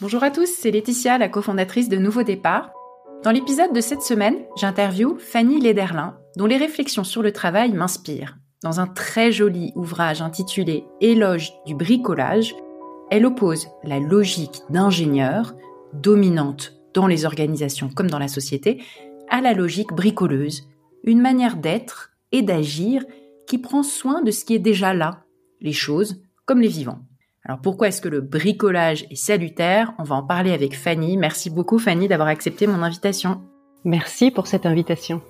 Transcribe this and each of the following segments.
Bonjour à tous, c'est Laetitia, la cofondatrice de Nouveau Départ. Dans l'épisode de cette semaine, j'interview Fanny Lederlin, dont les réflexions sur le travail m'inspirent. Dans un très joli ouvrage intitulé Éloge du bricolage, elle oppose la logique d'ingénieur, dominante dans les organisations comme dans la société, à la logique bricoleuse, une manière d'être et d'agir qui prend soin de ce qui est déjà là, les choses comme les vivants. Alors pourquoi est-ce que le bricolage est salutaire? On va en parler avec Fanny. Merci beaucoup Fanny d'avoir accepté mon invitation. Merci pour cette invitation.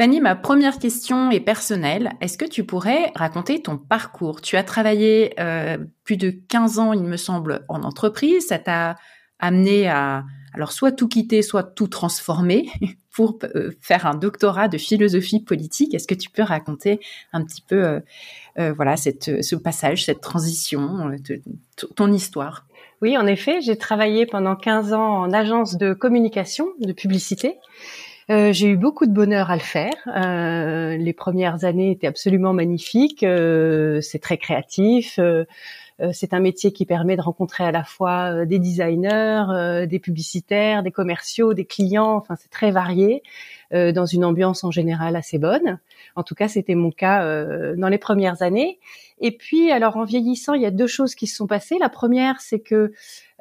Fanny, ma première question est personnelle. Est-ce que tu pourrais raconter ton parcours? Tu as travaillé euh, plus de 15 ans, il me semble, en entreprise. Ça t'a amené à alors soit tout quitter, soit tout transformer pour euh, faire un doctorat de philosophie politique. Est-ce que tu peux raconter un petit peu, euh, voilà, cette, ce passage, cette transition, ton histoire? Oui, en effet, j'ai travaillé pendant 15 ans en agence de communication, de publicité. Euh, j'ai eu beaucoup de bonheur à le faire. Euh, les premières années étaient absolument magnifiques. Euh, c'est très créatif. c'est un métier qui permet de rencontrer à la fois des designers, des publicitaires, des commerciaux, des clients. Enfin, c'est très varié dans une ambiance en général assez bonne. En tout cas, c'était mon cas dans les premières années. Et puis, alors en vieillissant, il y a deux choses qui se sont passées. La première, c'est que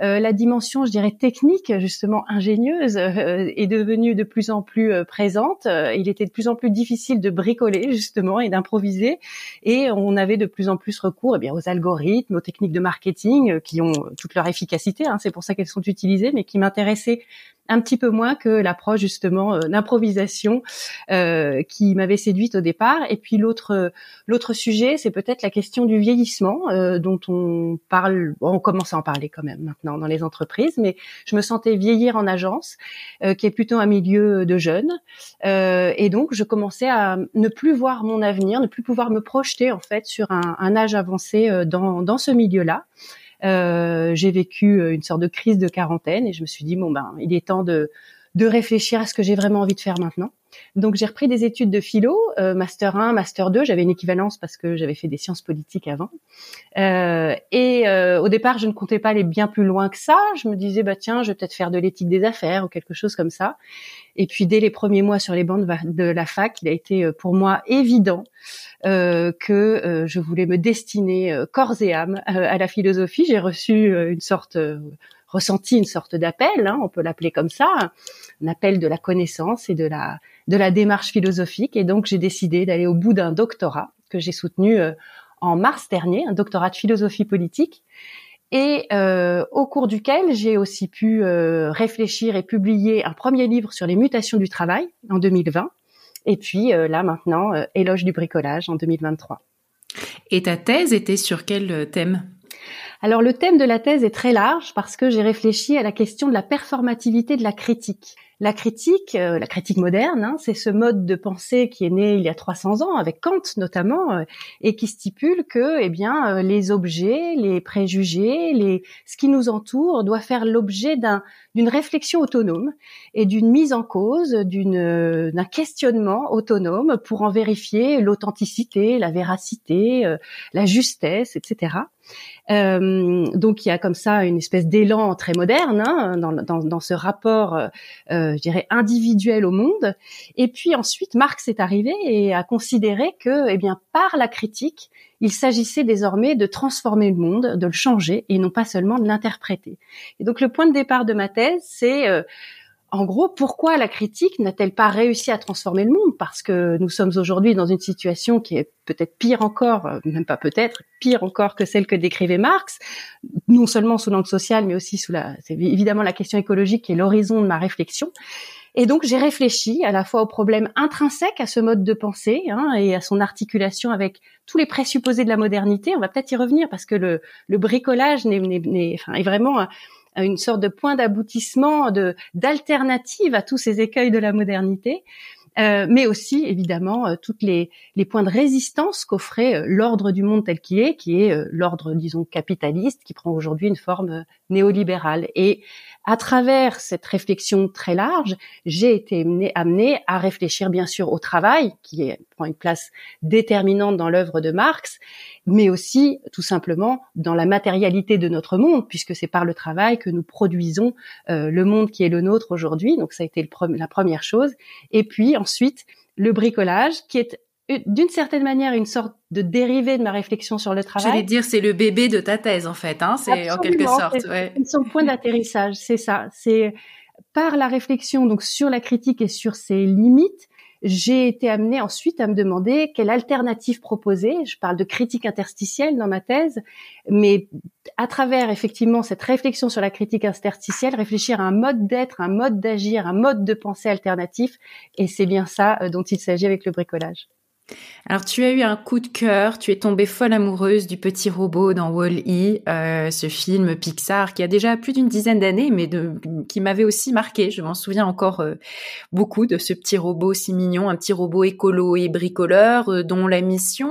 euh, la dimension, je dirais, technique, justement ingénieuse, euh, est devenue de plus en plus euh, présente. il était de plus en plus difficile de bricoler, justement, et d'improviser. Et on avait de plus en plus recours eh bien, aux algorithmes, aux techniques de marketing, qui ont toute leur efficacité. Hein, c'est pour ça qu'elles sont utilisées, mais qui m'intéressaient un petit peu moins que l'approche justement euh, d'improvisation euh, qui m'avait séduite au départ. Et puis l'autre l'autre sujet, c'est peut-être la question du vieillissement euh, dont on parle. on commence à en parler quand même maintenant dans les entreprises, mais je me sentais vieillir en agence, qui est plutôt un milieu de jeunes, et donc je commençais à ne plus voir mon avenir, ne plus pouvoir me projeter en fait sur un, un âge avancé dans dans ce milieu-là. Euh, j'ai vécu euh, une sorte de crise de quarantaine et je me suis dit bon ben il est temps de de réfléchir à ce que j'ai vraiment envie de faire maintenant. Donc j'ai repris des études de philo, euh, master 1, master 2. J'avais une équivalence parce que j'avais fait des sciences politiques avant. Euh, et euh, au départ, je ne comptais pas aller bien plus loin que ça. Je me disais bah tiens, je vais peut-être faire de l'éthique des affaires ou quelque chose comme ça. Et puis dès les premiers mois sur les bancs de la fac, il a été euh, pour moi évident euh, que euh, je voulais me destiner corps et âme à la philosophie. J'ai reçu une sorte ressenti une sorte d'appel, hein, on peut l'appeler comme ça, un appel de la connaissance et de la de la démarche philosophique. Et donc j'ai décidé d'aller au bout d'un doctorat que j'ai soutenu euh, en mars dernier, un doctorat de philosophie politique, et euh, au cours duquel j'ai aussi pu euh, réfléchir et publier un premier livre sur les mutations du travail en 2020, et puis là maintenant, Éloge du bricolage en 2023. Et ta thèse était sur quel thème? Alors le thème de la thèse est très large parce que j'ai réfléchi à la question de la performativité de la critique. La critique, euh, la critique moderne, hein, c'est ce mode de pensée qui est né il y a 300 ans avec Kant notamment euh, et qui stipule que, eh bien, euh, les objets, les préjugés, les ce qui nous entoure doit faire l'objet d'un d'une réflexion autonome et d'une mise en cause, d'une d'un questionnement autonome pour en vérifier l'authenticité, la véracité, la justesse, etc. Euh, donc il y a comme ça une espèce d'élan très moderne hein, dans, dans, dans, ce rapport, euh, euh, je dirais individuel au monde. Et puis ensuite, Marx est arrivé et a considéré que, eh bien, par la critique, il s'agissait désormais de transformer le monde, de le changer et non pas seulement de l'interpréter. Et donc le point de départ de ma thèse, c'est euh, en gros, pourquoi la critique n'a-t-elle pas réussi à transformer le monde? Parce que nous sommes aujourd'hui dans une situation qui est peut-être pire encore, euh, même pas peut-être, pire encore que celle que décrivait Marx, non seulement sous l'angle social, mais aussi sous la, c'est évidemment la question écologique qui est l'horizon de ma réflexion. Et donc j'ai réfléchi à la fois aux problèmes intrinsèques à ce mode de pensée hein, et à son articulation avec tous les présupposés de la modernité. On va peut-être y revenir parce que le, le bricolage n'est, enfin, est vraiment une sorte de point d'aboutissement, de d'alternative à tous ces écueils de la modernité. euh, mais aussi évidemment euh, toutes les, les points de résistance qu'offrait euh, l'ordre du monde tel qu'il est, qui est l'ordre, disons, capitaliste, qui prend aujourd'hui une forme néolibérale. Et à travers cette réflexion très large, j'ai été amenée à réfléchir bien sûr au travail, qui prend une place déterminante dans l'œuvre de Marx, mais aussi tout simplement dans la matérialité de notre monde, puisque c'est par le travail que nous produisons euh, le monde qui est le nôtre aujourd'hui. Donc ça a été la première chose. Et puis ensuite, le bricolage, qui est d'une certaine manière une sorte de dérivé de ma réflexion sur le travail. J'allais dire c'est le bébé de ta thèse en fait, hein, c'est en quelque sorte. C'est son point d'atterrissage, c'est ça. C'est par la réflexion donc sur la critique et sur ses limites j'ai été amenée ensuite à me demander quelle alternative proposer. Je parle de critique interstitielle dans ma thèse, mais à travers effectivement cette réflexion sur la critique interstitielle, réfléchir à un mode d'être, un mode d'agir, un mode de pensée alternatif, et c'est bien ça euh, dont il s'agit avec le bricolage. Alors tu as eu un coup de cœur, tu es tombée folle amoureuse du petit robot dans Wall-E, euh, ce film Pixar qui a déjà plus d'une dizaine d'années, mais qui m'avait aussi marqué. Je m'en souviens encore euh, beaucoup de ce petit robot si mignon, un petit robot écolo et bricoleur euh, dont la mission,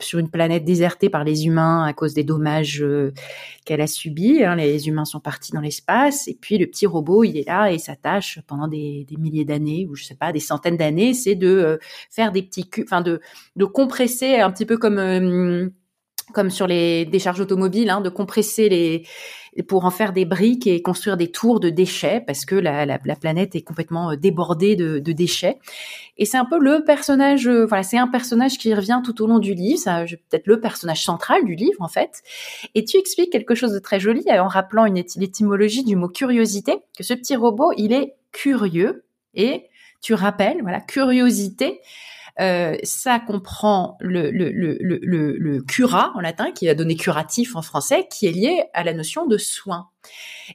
sur une planète désertée par les humains à cause des dommages qu'elle a subis, hein, les humains sont partis dans l'espace, et puis le petit robot il est là et sa tâche pendant des, des milliers d'années ou je sais pas des centaines d'années, c'est de faire des de, compresser un petit peu comme euh, comme sur les décharges automobiles, hein, de compresser les pour en faire des briques et construire des tours de déchets parce que la, la, planète est complètement euh, débordée de, déchets. Et c'est un peu le personnage, euh, voilà, c'est un personnage qui revient tout au long du livre, peut-être le personnage central du livre en fait. Et tu expliques quelque chose de très joli en rappelant une l'étymologie du mot curiosité, que ce petit robot, il est curieux et tu rappelles, voilà, curiosité euh, ça comprend le, le, le, le, le cura en latin, qui a donné curatif en français, qui est lié à la notion de soin.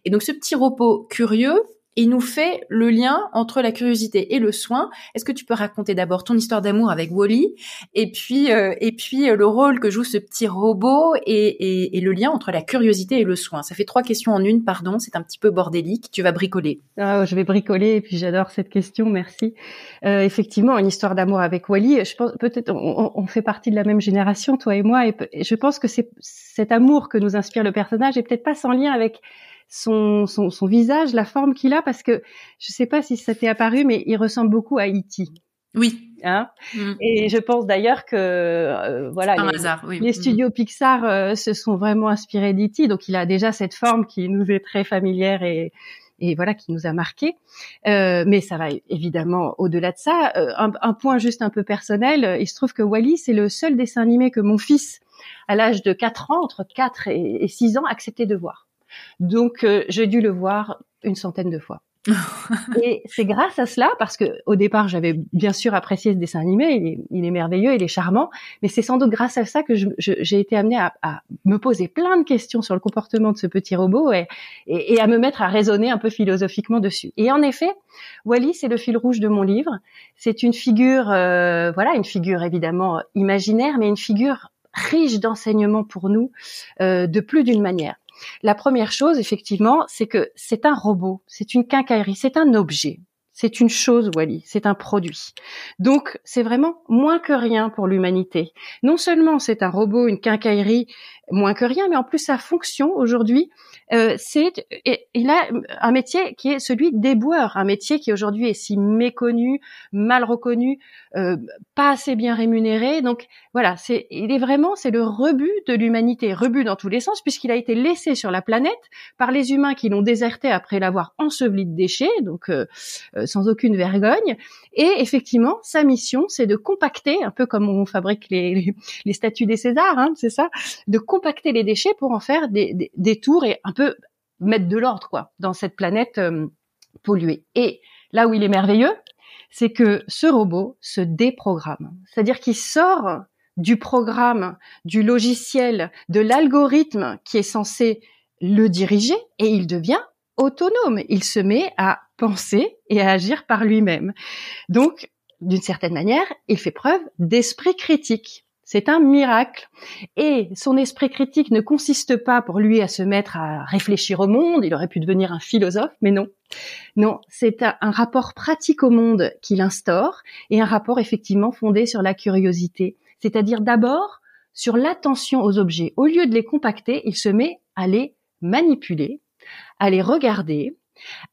Et donc ce petit repos curieux, il nous fait le lien entre la curiosité et le soin. Est-ce que tu peux raconter d'abord ton histoire d'amour avec Wally et puis euh, et puis euh, le rôle que joue ce petit robot et, et, le lien entre la curiosité et le soin? Ça fait trois questions en une, pardon, c'est un petit peu bordélique. Tu vas bricoler. Ah, je vais bricoler et puis j'adore cette question, merci. Euh, effectivement, une histoire d'amour avec Wally. Je pense peut-être on, on, fait partie de la même génération, toi et moi, et, et je pense que c'est cet amour que nous inspire le personnage est peut-être pas sans lien avec son, son, son visage, la forme qu'il a, parce que je sais pas si ça t'est apparu, mais il ressemble beaucoup à E.T. Oui. Hein mm. Et je pense d'ailleurs que euh, voilà, les, les, mm. studios Pixar euh, se sont vraiment inspirés d'E.T. Donc il a déjà cette forme qui nous est très familière et, et voilà qui nous a marqué. Euh, mais ça va évidemment au-delà de ça. Euh, un, un, point juste un peu personnel, il se trouve que Wally c'est le seul dessin animé que mon fils, à l'âge de 4 ans, entre 4 et, et 6 ans, acceptait de voir. Donc euh, j'ai dû le voir une centaine de fois. et c'est grâce à cela, parce que au départ j'avais bien sûr apprécié ce dessin animé, il est, merveilleux, il est charmant, mais c'est sans doute grâce à ça que j'ai été amenée à, me poser plein de questions sur le comportement de ce petit robot et, et, à me mettre à raisonner un peu philosophiquement dessus. Et en effet, Wally, c'est le fil rouge de mon livre. C'est une figure, euh, voilà, une figure évidemment imaginaire, mais une figure riche d'enseignements pour nous euh, de plus d'une manière. La première chose, effectivement, c'est que c'est un robot, c'est une quincaillerie, c'est un objet. C'est une chose, Wally, c'est un produit. Donc, c'est vraiment moins que rien pour l'humanité. Non seulement c'est un robot, une quincaillerie, moins que rien, mais en plus sa fonction aujourd'hui, euh, c'est il a un métier qui est celui d'éboueur, un métier qui aujourd'hui est si méconnu, mal reconnu, euh, pas assez bien rémunéré. Donc voilà, c'est il est vraiment c'est le rebut de l'humanité, rebut dans tous les sens puisqu'il a été laissé sur la planète par les humains qui l'ont déserté après l'avoir enseveli de déchets, donc euh, sans aucune vergogne. Et effectivement, sa mission, c'est de compacter, un peu comme on fabrique les, les, statues des Césars, hein, c'est ça, de compacter les déchets pour en faire des, des, tours et un peu mettre de l'ordre quoi dans cette planète euh, polluée. Et là où il est merveilleux, c'est que ce robot se déprogramme, c'est-à-dire qu'il sort du programme, du logiciel, de l'algorithme qui est censé le diriger et il devient autonome. Il se met à penser et à agir par lui-même. Donc, d'une certaine manière, il fait preuve d'esprit critique. C'est un miracle. Et son esprit critique ne consiste pas pour lui à se mettre à réfléchir au monde, il aurait pu devenir un philosophe, mais non. Non, c'est un, rapport pratique au monde qu'il instaure et un rapport effectivement fondé sur la curiosité. C'est-à-dire d'abord sur l'attention aux objets. Au lieu de les compacter, il se met à les manipuler, à les regarder,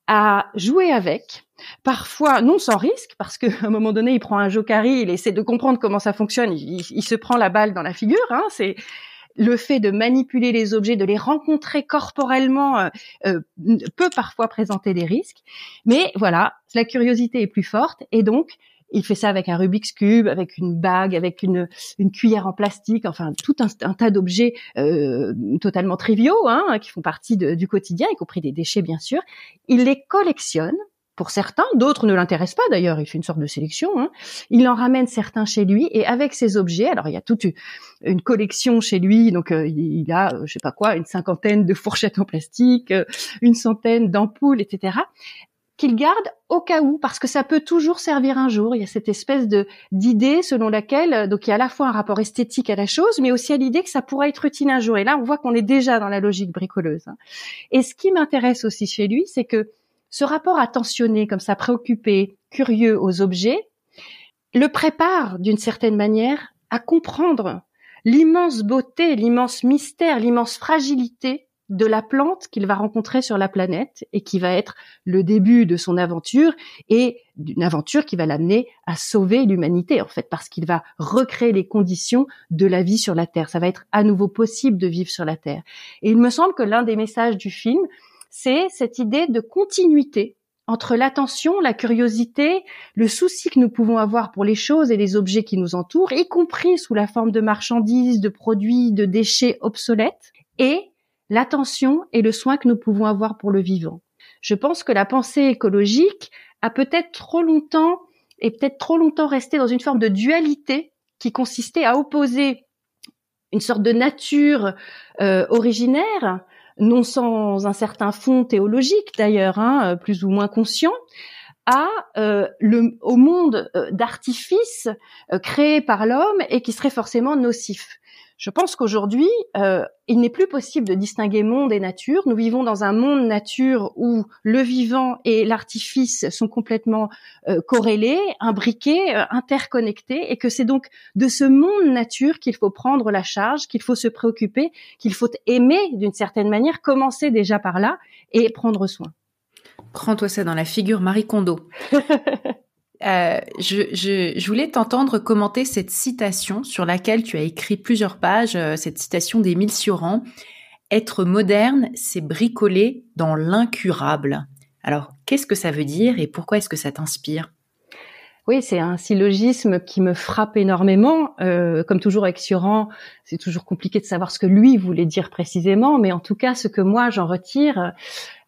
à jouer avec, parfois non sans risque, parce qu'à un moment donné, il prend un jokari, il essaie de comprendre comment ça fonctionne, il, se prend la balle dans la figure. Hein, c'est le fait de manipuler les objets, de les rencontrer corporellement euh, euh, peut parfois présenter des risques. Mais voilà, la curiosité est plus forte et donc il fait ça avec un Rubik's cube, avec une bague, avec une, une cuillère en plastique, enfin tout un, tas d'objets euh, totalement triviaux hein, qui font partie du quotidien, y compris des déchets bien sûr. Il les collectionne pour certains, d'autres ne l'intéressent pas d'ailleurs, il fait une sorte de sélection. Hein. Il en ramène certains chez lui et avec ces objets, alors il y a toute une collection chez lui, donc euh, il a, euh, je sais pas quoi, une cinquantaine de fourchettes en plastique, euh, une centaine d'ampoules, etc qu'il garde au cas où, parce que ça peut toujours servir un jour. Il y a cette espèce de d'idée selon laquelle, donc il y a à la fois un rapport esthétique à la chose, mais aussi à l'idée que ça pourrait être utile un jour. Et là, on voit qu'on est déjà dans la logique bricoleuse. Hein. Et ce qui m'intéresse aussi chez lui, c'est que ce rapport attentionné, comme ça, préoccupé, curieux aux objets, le prépare d'une certaine manière à comprendre l'immense beauté, l'immense mystère, l'immense fragilité de la plante qu'il va rencontrer sur la planète et qui va être le début de son aventure et d'une aventure qui va l'amener à sauver l'humanité en fait parce qu'il va recréer les conditions de la vie sur la Terre. Ça va être à nouveau possible de vivre sur la Terre. Et il me semble que l'un des messages du film, c'est cette idée de continuité entre l'attention, la curiosité, le souci que nous pouvons avoir pour les choses et les objets qui nous entourent, y compris sous la forme de marchandises, de produits, de déchets obsolètes, et l'attention et le soin que nous pouvons avoir pour le vivant. Je pense que la pensée écologique a peut-être trop longtemps et peut-être trop longtemps resté dans une forme de dualité qui consistait à opposer une sorte de nature euh, originaire non sans un certain fond théologique d'ailleurs, hein, plus ou moins conscient, à euh, le, au monde euh, d'artifice euh, créé par l'homme et qui serait forcément nocif. Je pense qu'aujourd'hui, euh, il n'est plus possible de distinguer monde et nature. Nous vivons dans un monde nature où le vivant et l'artifice sont complètement euh, corrélés, imbriqués, euh, interconnectés, et que c'est donc de ce monde nature qu'il faut prendre la charge, qu'il faut se préoccuper, qu'il faut aimer d'une certaine manière, commencer déjà par là et prendre soin. Prends-toi ça dans la figure Marie Kondo. Euh, je, voulais t'entendre commenter cette citation sur laquelle tu as écrit plusieurs pages, euh, cette citation d'Émile Cioran. Être moderne, c'est bricoler dans l'incurable. Alors, qu'est-ce que ça veut dire et pourquoi est-ce que ça t'inspire? Oui, c'est un syllogisme qui me frappe énormément. Euh, comme toujours avec Sioran, c'est toujours compliqué de savoir ce que lui voulait dire précisément, mais en tout cas, ce que moi j'en retire,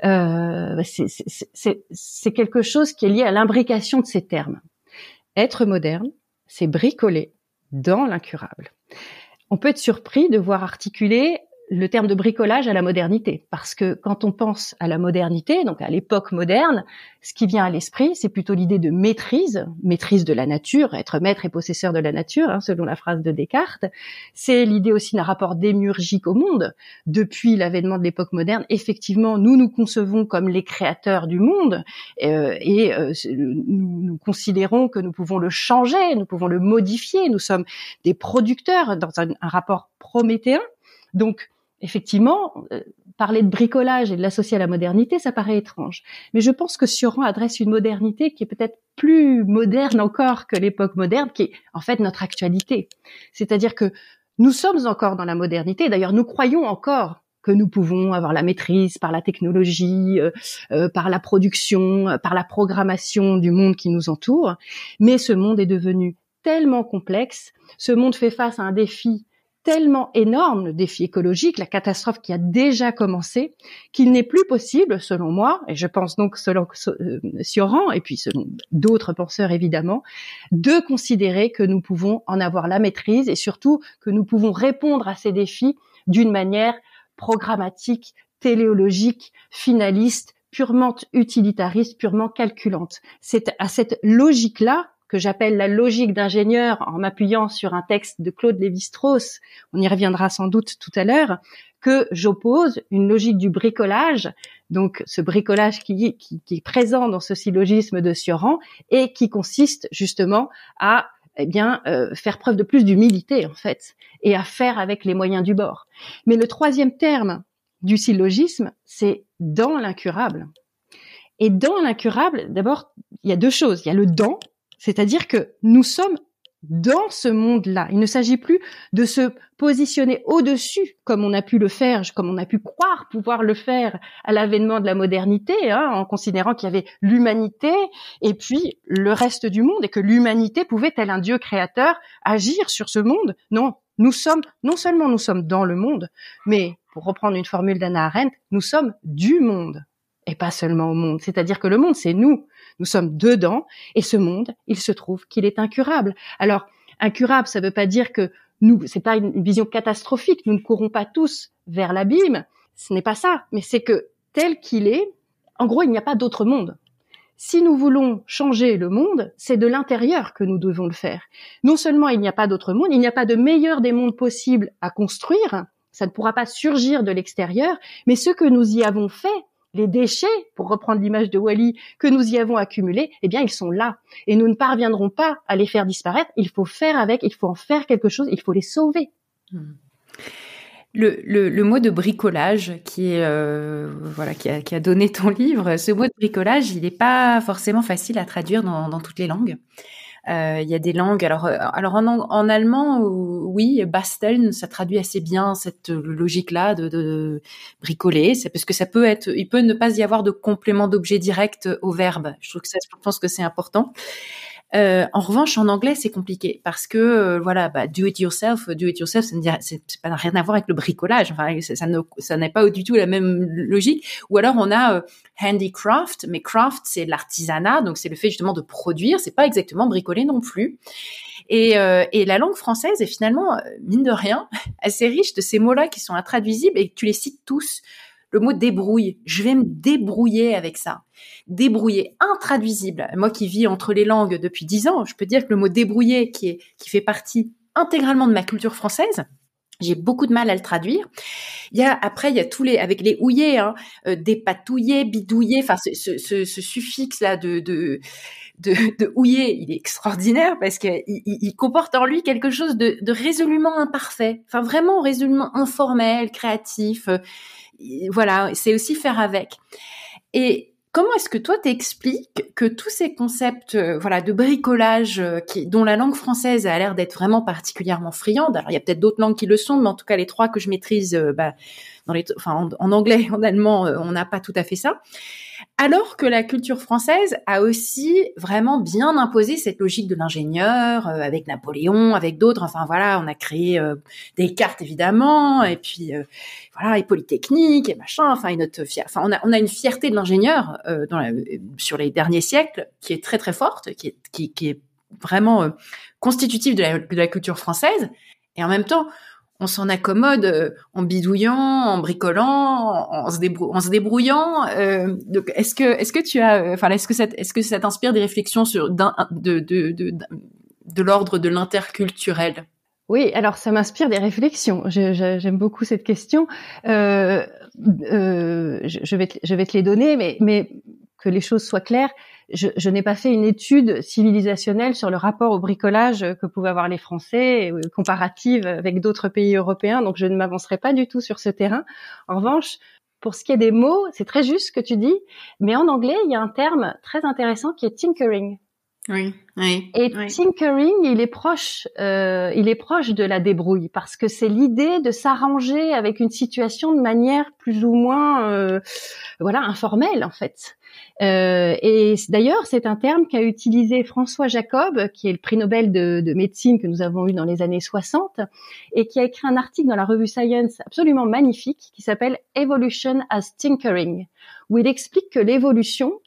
euh, c'est quelque chose qui est lié à l'imbrication de ces termes. Être moderne, c'est bricoler dans l'incurable. On peut être surpris de voir articuler le terme de bricolage à la modernité. Parce que quand on pense à la modernité, donc à l'époque moderne, ce qui vient à l'esprit, c'est plutôt l'idée de maîtrise, maîtrise de la nature, être maître et possesseur de la nature, hein, selon la phrase de Descartes. C'est l'idée aussi d'un rapport démiurgique au monde. Depuis l'avènement de l'époque moderne, effectivement, nous nous concevons comme les créateurs du monde euh, et euh, nous, considérons que nous pouvons le changer, nous pouvons le modifier. Nous sommes des producteurs dans un, un rapport prométhéen. Donc, effectivement, euh, parler de bricolage et de l'associer à la modernité, ça paraît étrange. Mais je pense que Sioran adresse une modernité qui est peut-être plus moderne encore que l'époque moderne, qui est en fait notre actualité. C'est-à-dire que nous sommes encore dans la modernité. D'ailleurs, nous croyons encore que nous pouvons avoir la maîtrise par la technologie, euh, euh, par la production, par la programmation du monde qui nous entoure. Mais ce monde est devenu tellement complexe, ce monde fait face à un défi tellement énorme, le défi écologique, la catastrophe qui a déjà commencé, qu'il n'est plus possible, selon moi, et je pense donc selon euh, Sioran, et puis selon d'autres penseurs évidemment, de considérer que nous pouvons en avoir la maîtrise et surtout que nous pouvons répondre à ces défis d'une manière programmatique, téléologique, finaliste, purement utilitariste, purement calculante. C'est à cette logique-là que j'appelle la logique d'ingénieur en m'appuyant sur un texte de Claude Lévi-Strauss, on y reviendra sans doute tout à l'heure, que j'oppose une logique du bricolage, donc ce bricolage qui, qui, qui, est présent dans ce syllogisme de Sioran et qui consiste justement à eh bien euh, faire preuve de plus d'humilité en fait et à faire avec les moyens du bord. Mais le troisième terme du syllogisme, c'est dans l'incurable. Et dans l'incurable, d'abord, il y a deux choses. Il y a le dans, c'est-à-dire que nous sommes dans ce monde-là. Il ne s'agit plus de se positionner au-dessus, comme on a pu le faire, comme on a pu croire pouvoir le faire à l'avènement de la modernité, hein, en considérant qu'il y avait l'humanité et puis le reste du monde, et que l'humanité pouvait, tel un Dieu créateur, agir sur ce monde. Non, nous sommes, non seulement nous sommes dans le monde, mais, pour reprendre une formule d'Anna Arendt, nous sommes du monde et pas seulement au monde. C'est-à-dire que le monde, c'est nous. Nous sommes dedans et ce monde, il se trouve qu'il est incurable. Alors, incurable, ça ne veut pas dire que nous, c'est pas une vision catastrophique. Nous ne courons pas tous vers l'abîme. Ce n'est pas ça. Mais c'est que tel qu'il est, en gros, il n'y a pas d'autre monde. Si nous voulons changer le monde, c'est de l'intérieur que nous devons le faire. Non seulement il n'y a pas d'autre monde, il n'y a pas de meilleur des mondes possibles à construire, ça ne pourra pas surgir de l'extérieur, mais ce que nous y avons fait, les déchets, pour reprendre l'image de Wally, que nous y avons accumulés, eh bien, ils sont là. Et nous ne parviendrons pas à les faire disparaître. Il faut faire avec, il faut en faire quelque chose, il faut les sauver. Hmm. Le, le, mot de bricolage qui est euh, voilà qui a, qui a, donné ton livre, ce mot de bricolage, il n'est pas forcément facile à traduire dans, dans toutes les langues. Euh, il y a des langues. Alors, euh, alors en, en allemand, oui, basteln, ça traduit assez bien cette logique-là de, de bricoler. C'est parce que ça peut être, il peut ne pas y avoir de complément d'objet direct au verbe. Je trouve que ça, je pense que c'est important. Euh, en revanche, en anglais, c'est compliqué parce que euh, voilà, bah, do it yourself, do it yourself, ça n'a rien à voir avec le bricolage. Enfin, ça, ça n'est pas du tout la même logique. Ou alors on a euh, handicraft, mais craft c'est l'artisanat, donc c'est le fait justement de produire. C'est pas exactement bricoler non plus. Et, et, la langue française est finalement, mine de rien, assez riche de ces mots-là qui sont intraduisibles et que tu les cites tous le mot débrouille. Je vais me débrouiller avec ça. Débrouiller, intraduisible. Moi qui vis entre les langues depuis dix ans, je peux dire que le mot débrouiller, qui, est, qui fait partie intégralement de ma culture française, j'ai beaucoup de mal à le traduire. Il y a après il y a tous les avec les houillés, hein, euh. Enfin ce, suffixe là de, de de, il est extraordinaire parce qu'il il, comporte en lui quelque chose de, de résolument imparfait. Enfin vraiment résolument informel, créatif voilà, c'est aussi faire avec. Et comment est-ce que toi t'expliques que tous ces concepts, euh, voilà, de bricolage, euh, qui, dont la langue française a l'air d'être vraiment particulièrement friande. Alors il y a peut-être d'autres langues qui le sont, mais en tout cas les trois que je maîtrise, euh, bah, dans les, en, anglais, en allemand, on n'a pas tout à fait ça. Alors que la culture française a aussi vraiment bien imposé cette logique de l'ingénieur, euh, avec Napoléon, avec d'autres. Enfin voilà, on a créé euh, des cartes évidemment, et puis euh, voilà, et Polytechnique et machin. Enfin une autre enfin on a on a une fierté de l'ingénieur dans sur les derniers siècles qui est très très forte, qui est qui, qui est vraiment constitutive de la, de la culture française. Et en même temps, on s'en accommode euh, en bidouillant, en bricolant, en, se, débrouillant. Euh, donc, est-ce que, est-ce que tu as, euh, enfin, est-ce que ça, est-ce que ça t'inspire des réflexions sur de, de, de, de, de l'ordre de l'interculturel? Oui, alors ça m'inspire des réflexions. J'aime beaucoup cette question. Je, vais te, je vais te les donner, mais, mais que les choses soient claires je, je n'ai pas fait une étude civilisationnelle sur le rapport au bricolage que pouvaient avoir les Français, euh, comparative avec d'autres pays européens, donc je ne m'avancerai pas du tout sur ce terrain. En revanche, pour ce qui est des mots, c'est très juste ce que tu dis, mais en anglais, il y a un terme très intéressant qui est tinkering. Oui, oui. Et tinkering, il est proche, euh, il est proche de la débrouille parce que c'est l'idée de s'arranger avec une situation de manière plus ou moins, euh, voilà, informelle en fait. Euh, et d'ailleurs, c'est un terme qu'a utilisé François Jacob, qui est le prix Nobel de, de, médecine que nous avons eu dans les années 60, et qui a écrit un article dans la revue Science absolument magnifique qui s'appelle Evolution as Tinkering, où il explique que l'évolution,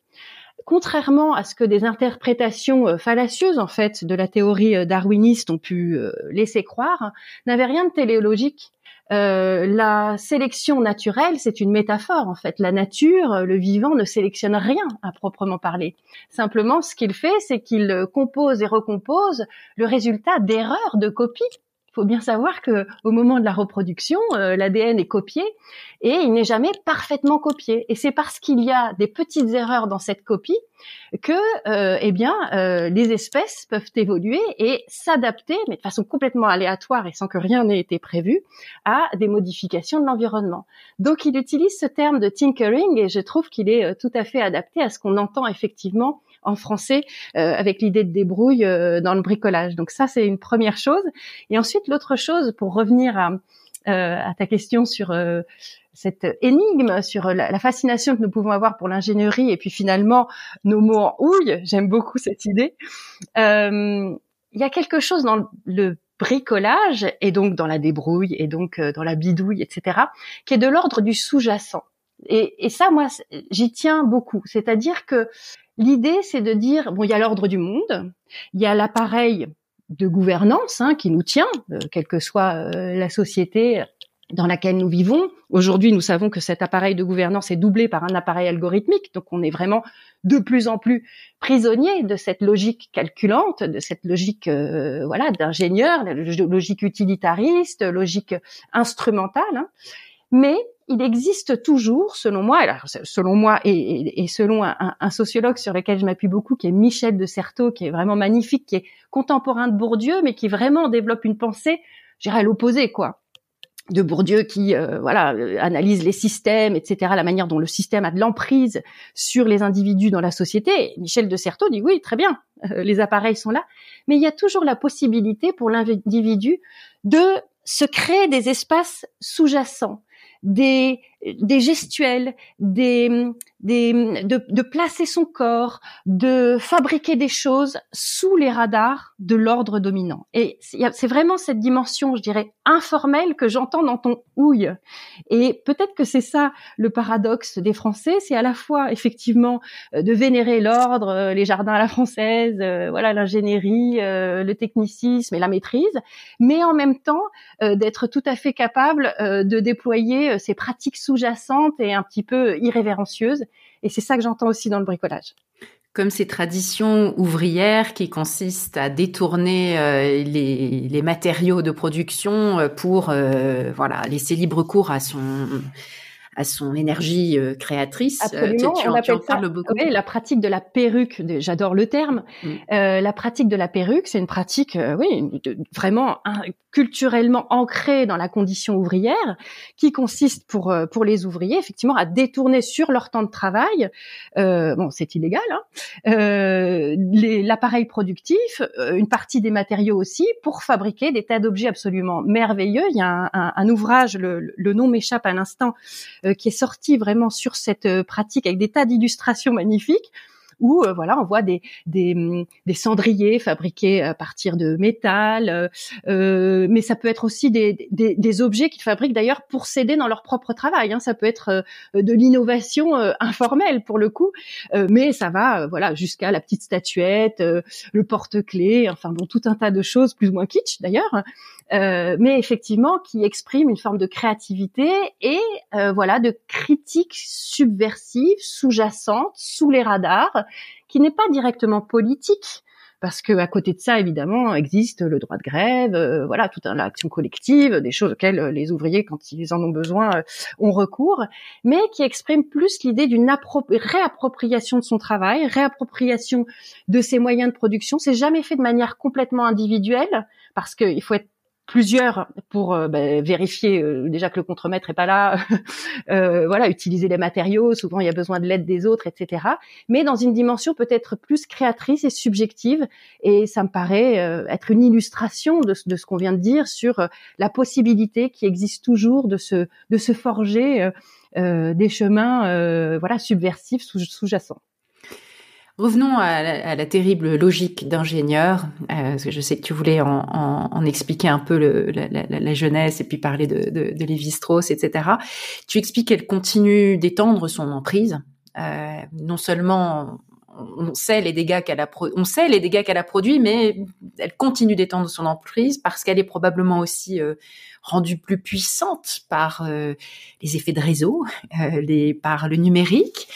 contrairement à ce que des interprétations euh, fallacieuses en fait de la théorie euh, darwiniste ont pu laisser croire, n'avait rien de téléologique euh, la sélection naturelle, c'est une métaphore en fait. La nature, le vivant ne sélectionne rien à proprement parler. Simplement, ce qu'il fait, c'est qu'il compose et recompose le résultat d'erreurs de copie faut bien savoir que au moment de la reproduction, euh, l'ADN est copié et il n'est jamais parfaitement copié. Et c'est parce qu'il y a des petites erreurs dans cette copie que, euh, eh bien, euh, les espèces peuvent évoluer et s'adapter, mais de façon complètement aléatoire et sans que rien n'ait été prévu, à des modifications de l'environnement. Donc, il utilise ce terme de tinkering et je trouve qu'il est tout à fait adapté à ce qu'on entend effectivement en français euh, avec l'idée de débrouille euh, dans le bricolage. Donc ça, c'est une première chose. Et ensuite, l'autre chose, pour revenir à, euh, à ta question sur cette énigme, sur la, fascination que nous pouvons avoir pour l'ingénierie et puis finalement nos mots en houille, j'aime beaucoup cette idée. Il y a quelque chose dans le bricolage et donc dans la débrouille et donc dans la bidouille, etc., qui est de l'ordre du sous-jacent. Et, et, ça, moi, j'y tiens beaucoup. C'est-à-dire que L'idée, c'est de dire, bon, il y a l'ordre du monde, il y a l'appareil de gouvernance hein, qui nous tient, euh, quelle que soit euh, la société dans laquelle nous vivons. Aujourd'hui, nous savons que cet appareil de gouvernance est doublé par un appareil algorithmique, donc on est vraiment de plus en plus prisonnier de cette logique calculante, de cette logique euh, voilà d'ingénieur, logique utilitariste, logique instrumentale. Hein. Mais il existe toujours, selon moi, selon moi et, selon un, sociologue sur lequel je m'appuie beaucoup, qui est Michel de Certeau, qui est vraiment magnifique, qui est contemporain de Bourdieu, mais qui vraiment développe une pensée, j'irais à l'opposé, quoi de Bourdieu qui euh, voilà analyse les systèmes, etc., la manière dont le système a de l'emprise sur les individus dans la société. Michel de Certeau dit oui, très bien, euh, les appareils sont là, mais il y a toujours la possibilité pour l'individu de se créer des espaces sous-jacents, des, des gestuels, des, des, de, de, placer son corps, de fabriquer des choses sous les radars de l'ordre dominant. Et c'est vraiment cette dimension, je dirais, informelle que j'entends dans ton houille. Et peut-être que c'est ça le paradoxe des Français, c'est à la fois effectivement euh, de vénérer l'ordre, euh, les jardins à la française, euh, voilà l'ingénierie, le technicisme et la maîtrise, mais en même temps d'être tout à fait capable de déployer ces pratiques et un petit peu irrévérencieuses et c'est ça que j'entends aussi dans le bricolage. Comme ces traditions ouvrières qui consistent à détourner euh, les, matériaux de production euh, pour euh, voilà laisser libre cours à son à son énergie euh, créatrice. Euh, Absolument, tu, on appelle ça beaucoup. Oui, la pratique de la perruque. J'adore le terme. Mm. Euh, la pratique de la perruque, c'est une pratique, oui, vraiment culturellement ancrée dans la condition ouvrière, qui consiste pour pour les ouvriers effectivement à détourner sur leur temps de travail. bon, c'est illégal. Hein, L'appareil productif, une partie des matériaux aussi, pour fabriquer des tas d'objets absolument merveilleux. Il y a un, un, un ouvrage, le, le nom m'échappe à l'instant euh, qui est sorti vraiment sur cette euh, pratique avec des tas d'illustrations magnifiques où euh, voilà on voit des, des, mm, des cendriers fabriqués à partir de métal, euh, mais ça peut être aussi des, des, des objets qu'ils fabriquent d'ailleurs pour s'aider dans leur propre travail. Hein. Ça peut être de l'innovation informelle pour le coup, mais ça va voilà jusqu'à la petite statuette, le porte-clés, enfin bon tout un tas de choses plus ou moins kitsch d'ailleurs euh, mais effectivement qui exprime une forme de créativité et euh, voilà de critique subversive, sous-jacente, sous les radars, qui n'est pas directement politique, parce que à côté de ça, évidemment, existe le droit de grève, euh, voilà, toute l'action collective, des choses auxquelles les ouvriers, quand ils en ont besoin, ont recours, mais qui exprime plus l'idée d'une réappropriation de son travail, réappropriation de ses moyens de production. C'est jamais fait de manière complètement individuelle, parce qu'il faut être plusieurs pour euh, bah, vérifier euh, déjà que le contremaître est pas là, euh, voilà, utiliser les matériaux. Souvent, il y a besoin de l'aide des autres, etc. Mais dans une dimension peut-être plus créatrice et subjective. Et ça me paraît être une illustration de, de ce qu'on vient de dire sur la possibilité qui existe toujours de se de se forger des chemins, voilà, subversifs sous-jacents. Revenons à la, terrible logique d'ingénieur, euh, parce que je sais que tu voulais en, expliquer un peu la, jeunesse et puis parler de, de, Lévi-Strauss, etc. Tu expliques qu'elle continue d'étendre son emprise, euh, non seulement on sait les dégâts qu'elle a, on sait les dégâts qu'elle a produits, mais elle continue d'étendre son emprise parce qu'elle est probablement aussi euh, rendue plus puissante par euh, les effets de réseau, euh, les, par le numérique,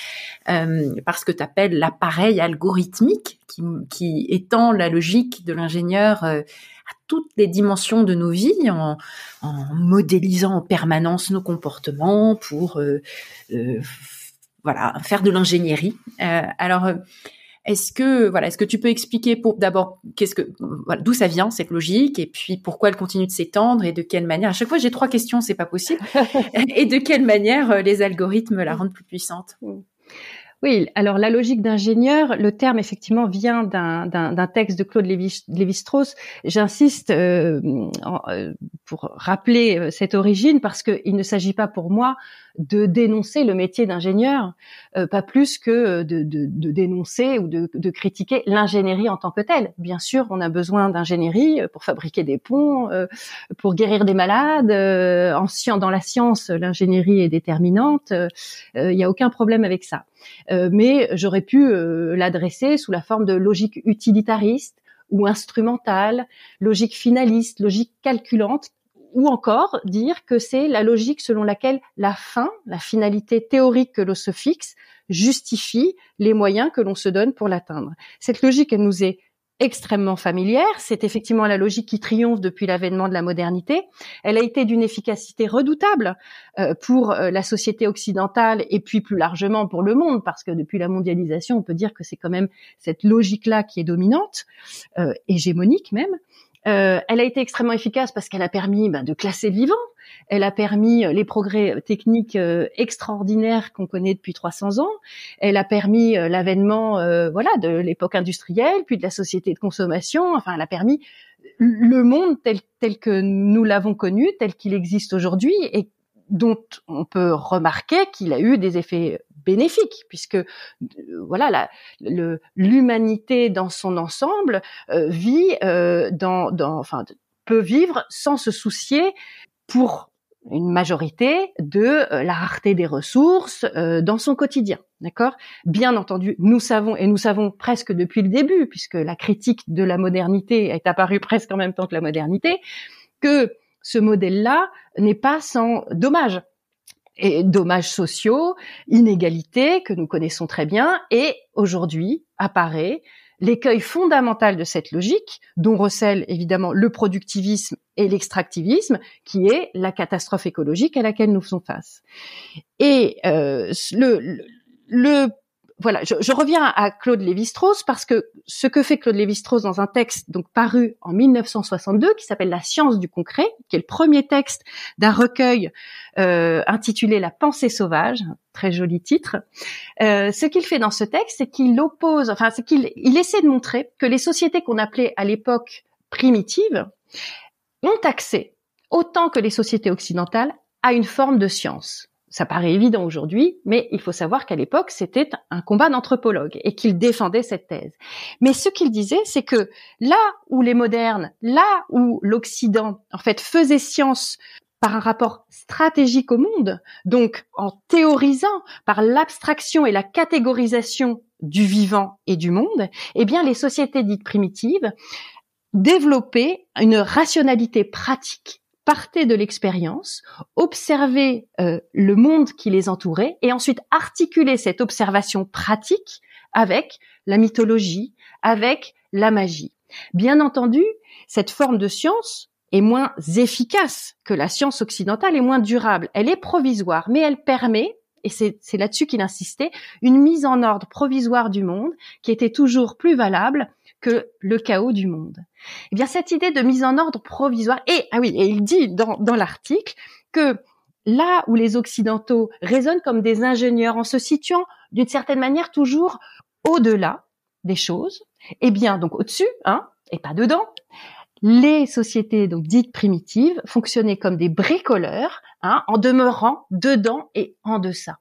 parce que tu appelles l'appareil algorithmique qui, qui, étend la logique de l'ingénieur à toutes les dimensions de nos vies en, en modélisant en permanence nos comportements pour voilà, faire de l'ingénierie. Euh, alors, euh, est-ce que voilà, est-ce que tu peux expliquer pour d'abord qu'est-ce que voilà, d'où ça vient cette logique et puis pourquoi elle continue de s'étendre et de quelle manière À chaque fois, j'ai trois questions, c'est pas possible. et de quelle manière euh, les algorithmes la rendent plus puissante? Oui, alors la logique d'ingénieur, le terme effectivement vient d'un texte de Claude Lévi-Strauss. J'insiste euh, euh, pour rappeler euh, cette origine parce qu'il ne s'agit pas pour moi de dénoncer le métier d'ingénieur, pas plus que de, de, dénoncer ou de, critiquer l'ingénierie en tant que telle. Bien sûr, on a besoin d'ingénierie pour fabriquer des ponts, pour guérir des malades. En, dans la science, l'ingénierie est déterminante. Il n'y a aucun problème avec ça. Euh, mais j'aurais pu euh, l'adresser sous la forme de logique utilitariste ou instrumentale, logique finaliste, logique calculante, ou encore dire que c'est la logique selon laquelle la fin, la finalité théorique que l'on se fixe, justifie les moyens que l'on se donne pour l'atteindre. Cette logique, elle nous est extrêmement familière. C'est effectivement la logique qui triomphe depuis l'avènement de la modernité. Elle a été d'une efficacité redoutable euh, pour euh, la société occidentale et puis plus largement pour le monde, parce que depuis la mondialisation, on peut dire que c'est quand même cette logique-là qui est dominante, euh, hégémonique même. Euh, elle a été extrêmement efficace parce qu'elle a permis ben, de classer le vivant. Elle a permis euh, les progrès techniques euh, extraordinaires qu'on connaît depuis 300 ans. Elle a permis l'avènement, voilà, de l'époque industrielle, puis de la société de consommation. Enfin, elle a permis le monde tel, tel que nous l'avons connu, tel qu'il existe aujourd'hui, et dont on peut remarquer qu'il a eu des effets bénéfiques, puisque euh, voilà l'humanité dans son ensemble euh, vit euh, dans, enfin peut vivre sans se soucier pour une majorité de la rareté des ressources dans son quotidien. D'accord? Bien entendu, nous savons, et nous savons presque depuis le début, puisque la critique de la modernité est apparue presque en même temps que la modernité, que ce modèle-là n'est pas sans dommages et dommages sociaux, inégalités que nous connaissons très bien, et aujourd'hui apparaît l'écueil fondamental de cette logique, dont recèle évidemment le productivisme et l'extractivisme, qui est la catastrophe écologique à laquelle nous faisons face. Et euh, le, le voilà, je, reviens à Claude Lévi-Strauss parce que ce que fait Claude Lévi-Strauss dans un texte donc paru en 1962 qui s'appelle La science du concret, qui est le premier texte d'un recueil euh, intitulé La pensée sauvage, très joli titre. Euh, ce qu'il fait dans ce texte, c'est qu'il oppose, enfin, c'est qu'il il essaie de montrer que les sociétés qu'on appelait à l'époque primitives ont accès autant que les sociétés occidentales à une forme de science ça paraît évident aujourd'hui, mais il faut savoir qu'à l'époque, c'était un combat d'anthropologues et qu'il défendait cette thèse. Mais ce qu'il disait, c'est que là où les modernes, là où l'Occident, en fait, faisait science par un rapport stratégique au monde, donc en théorisant par l'abstraction et la catégorisation du vivant et du monde, eh bien, les sociétés dites primitives développaient une rationalité pratique partaient de l'expérience, observaient euh, le monde qui les entourait et ensuite articulaient cette observation pratique avec la mythologie, avec la magie. Bien entendu, cette forme de science est moins efficace que la science occidentale et moins durable. Elle est provisoire, mais elle permet, et c'est là-dessus qu'il insistait, une mise en ordre provisoire du monde qui était toujours plus valable que le chaos du monde. Eh bien, cette idée de mise en ordre provisoire, et, ah oui, et il dit dans, dans l'article que là où les Occidentaux raisonnent comme des ingénieurs en se situant d'une certaine manière toujours au-delà des choses, eh bien, donc au-dessus, hein, et pas dedans, les sociétés donc dites primitives fonctionnaient comme des bricoleurs, hein, en demeurant dedans et en deçà.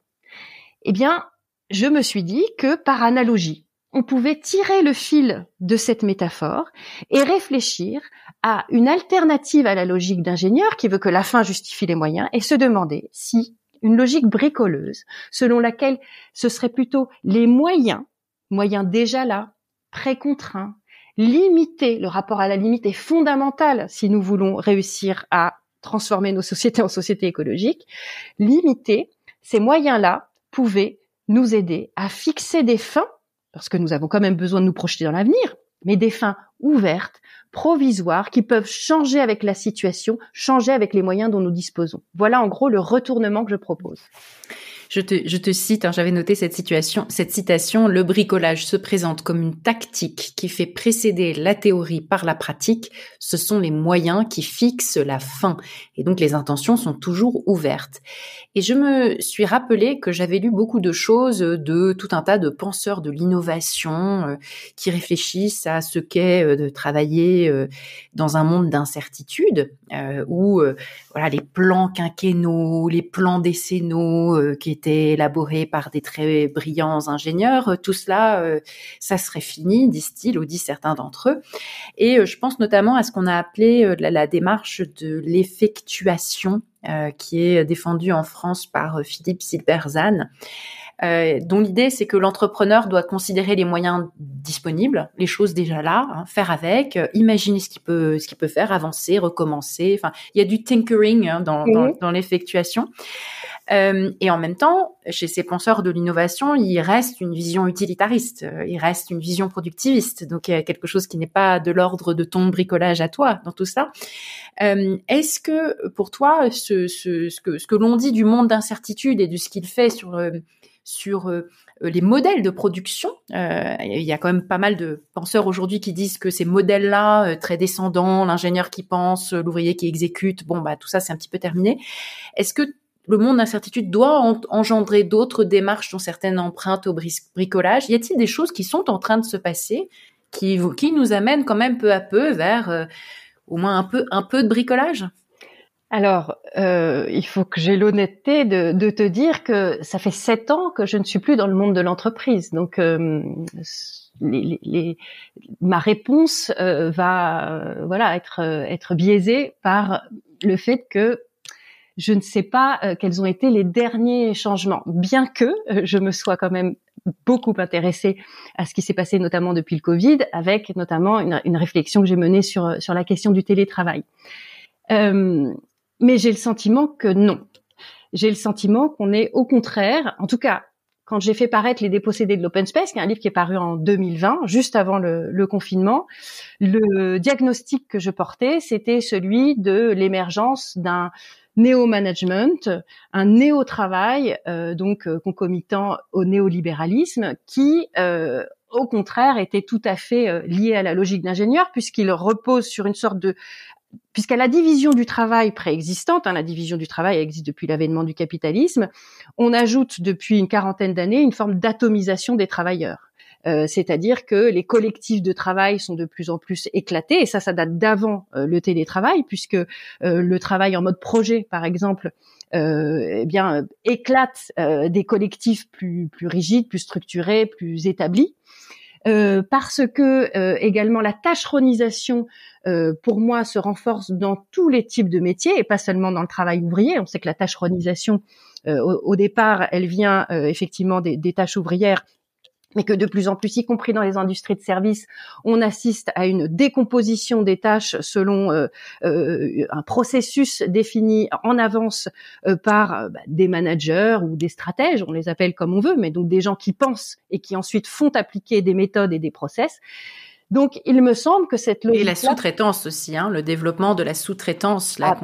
Eh bien, je me suis dit que par analogie, on pouvait tirer le fil de cette métaphore et réfléchir à une alternative à la logique d'ingénieur qui veut que la fin justifie les moyens et se demander si une logique bricoleuse selon laquelle ce serait plutôt les moyens moyens déjà là, précontraints, limiter le rapport à la limite est fondamental si nous voulons réussir à transformer nos sociétés en sociétés écologiques. Limiter ces moyens-là pouvaient nous aider à fixer des fins, parce que nous avons quand même besoin de nous projeter dans l'avenir, mais des fins ouvertes, provisoires, qui peuvent changer avec la situation, changer avec les moyens dont nous disposons. Voilà en gros le retournement que je propose. Je te, je te cite, hein, j'avais noté cette situation, cette citation, le bricolage se présente comme une tactique qui fait précéder la théorie par la pratique. Ce sont les moyens qui fixent la fin. Et donc les intentions sont toujours ouvertes. Et je me suis rappelé que j'avais lu beaucoup de choses de tout un tas de penseurs de l'innovation euh, qui réfléchissent à ce qu'est euh, de travailler euh, dans un monde d'incertitude où voilà les plans quinquennaux, les plans décennaux qui été élaboré par des très brillants ingénieurs, euh, tout cela, euh, ça serait fini, disent-ils, ou disent certains d'entre eux. Et euh, je pense notamment à ce qu'on a appelé la, démarche de l'effectuation, qui est défendue en France par Philippe Silberzan. Euh, dont l'idée c'est que l'entrepreneur doit considérer les moyens disponibles, les choses déjà là, hein, faire avec, imaginer ce qu'il peut, ce qu'il peut faire, avancer, recommencer. Enfin, il y a du tinkering hein, dans, dans, dans l'effectuation. Euh, et en même temps, chez ces penseurs de l'innovation, il reste une vision utilitariste, euh, il reste une vision productiviste. Donc il y a quelque chose qui n'est pas de l'ordre de ton bricolage à toi dans tout ça. Euh, Est-ce que pour toi, ce, que, l'on dit du monde d'incertitude et de ce qu'il fait sur les modèles de production. Il y a quand même pas mal de penseurs aujourd'hui qui disent que ces modèles-là, très descendants, l'ingénieur qui pense, l'ouvrier qui exécute, bon bah tout ça c'est un petit peu terminé. Est-ce que le monde d'incertitude doit engendrer d'autres démarches, dont certaines empreintes au bricolage. Y a-t-il des choses qui sont en train de se passer, qui, nous amènent quand même peu à peu vers euh, au moins un peu, un peu de bricolage? Alors, euh, il faut que j'ai l'honnêteté de, te dire que ça fait sept ans que je ne suis plus dans le monde de l'entreprise. Donc, euh, ma réponse va, voilà, être être biaisée par le fait que je ne sais pas euh, quels ont été les derniers changements, bien que euh, je me sois quand même beaucoup intéressée à ce qui s'est passé notamment depuis le Covid, avec notamment une, réflexion que j'ai menée sur sur la question du télétravail. Euh, mais j'ai le sentiment que non. J'ai le sentiment qu'on est au contraire, en tout cas quand j'ai fait paraître Les Dépossédés de l'Open Space, qui est un livre qui est paru en 2020, juste avant le confinement, le diagnostic que je portais, c'était celui de l'émergence d'un néo-management, un néo-travail, euh, donc euh, concomitant au néolibéralisme, qui euh, au contraire était tout à fait lié à la logique d'ingénieur puisqu'il repose sur une sorte de puisqu'à la division du travail préexistante, hein, la division du travail existe depuis l'avènement du capitalisme, on ajoute depuis une quarantaine d'années une forme d'atomisation des travailleurs. Euh, c'est-à-dire que les collectifs de travail sont de plus en plus éclatés, et ça, ça date d'avant euh, le télétravail, puisque euh, le travail en mode projet, par exemple, eh bien éclate des collectifs plus plus rigides, plus structurés, plus établis. parce que également la tâcheronisation, pour moi, se renforce dans tous les types de métiers et pas seulement dans le travail ouvrier. On sait que la tâcheronisation, au, départ, elle vient effectivement des, des, tâches ouvrières mais que de plus en plus, y compris dans les industries de services, on assiste à une décomposition des tâches selon euh, euh, un processus défini en avance euh, par bah, des managers ou des stratèges, on les appelle comme on veut, mais donc des gens qui pensent et qui ensuite font appliquer des méthodes et des process. Donc, il me semble que cette logique. Et la sous-traitance aussi, hein, le développement de la sous-traitance, la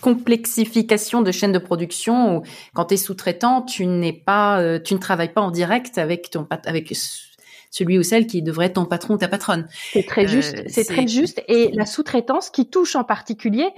complexification de chaînes de production. Où, quand tu es sous-traitant, tu n'es pas, euh, tu ne travailles pas en direct avec ton avec celui ou celle qui devrait être ton patron ou ta patronne. C'est très euh, juste, c'est très juste. Et la sous-traitance qui touche en particulier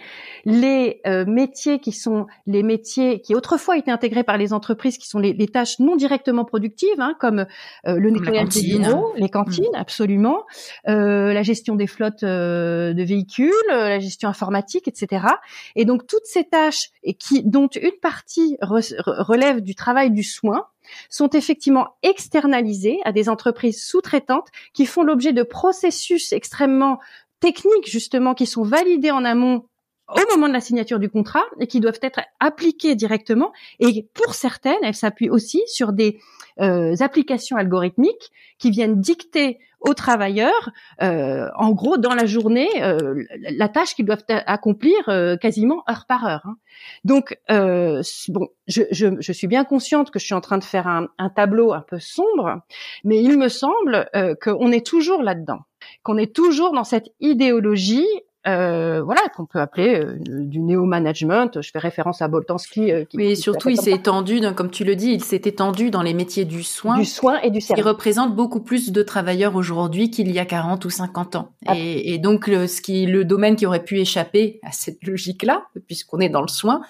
les euh, métiers qui sont les métiers qui autrefois étaient intégrés par les entreprises, qui sont les, les tâches non directement productives, hein, comme euh, le nettoyage des bureaux, les cantines, mm. absolument, la gestion des flottes de véhicules, la gestion informatique, etc. Et donc toutes ces tâches et qui dont une partie relève du travail du soin sont effectivement externalisés à des entreprises sous-traitantes qui font l'objet de processus extrêmement techniques justement qui sont validés en amont au moment de la signature du contrat et qui doivent être appliquées directement. Et pour certaines, elles s'appuient aussi sur des euh, applications algorithmiques qui viennent dicter aux travailleurs, euh, en gros, dans la journée, euh, la tâche qu'ils doivent accomplir euh, quasiment heure par heure. Hein. Donc, euh, bon, je, je, je, suis bien consciente que je suis en train de faire un, un tableau un peu sombre, mais il me semble qu'on est toujours là-dedans, qu'on est toujours dans cette idéologie euh, voilà, qu'on peut appeler euh, du néo-management. Je fais référence à Boltanski. Euh, Mais surtout, il s'est étendu, comme tu le dis, il s'est étendu dans les métiers du soin. Du soin et du service. Qui représente beaucoup plus de travailleurs aujourd'hui qu'il y a 40 ou 50 ans. Ah. Et, donc, le, ce qui, le domaine qui aurait pu échapper à cette logique-là, puisqu'on est dans le soin,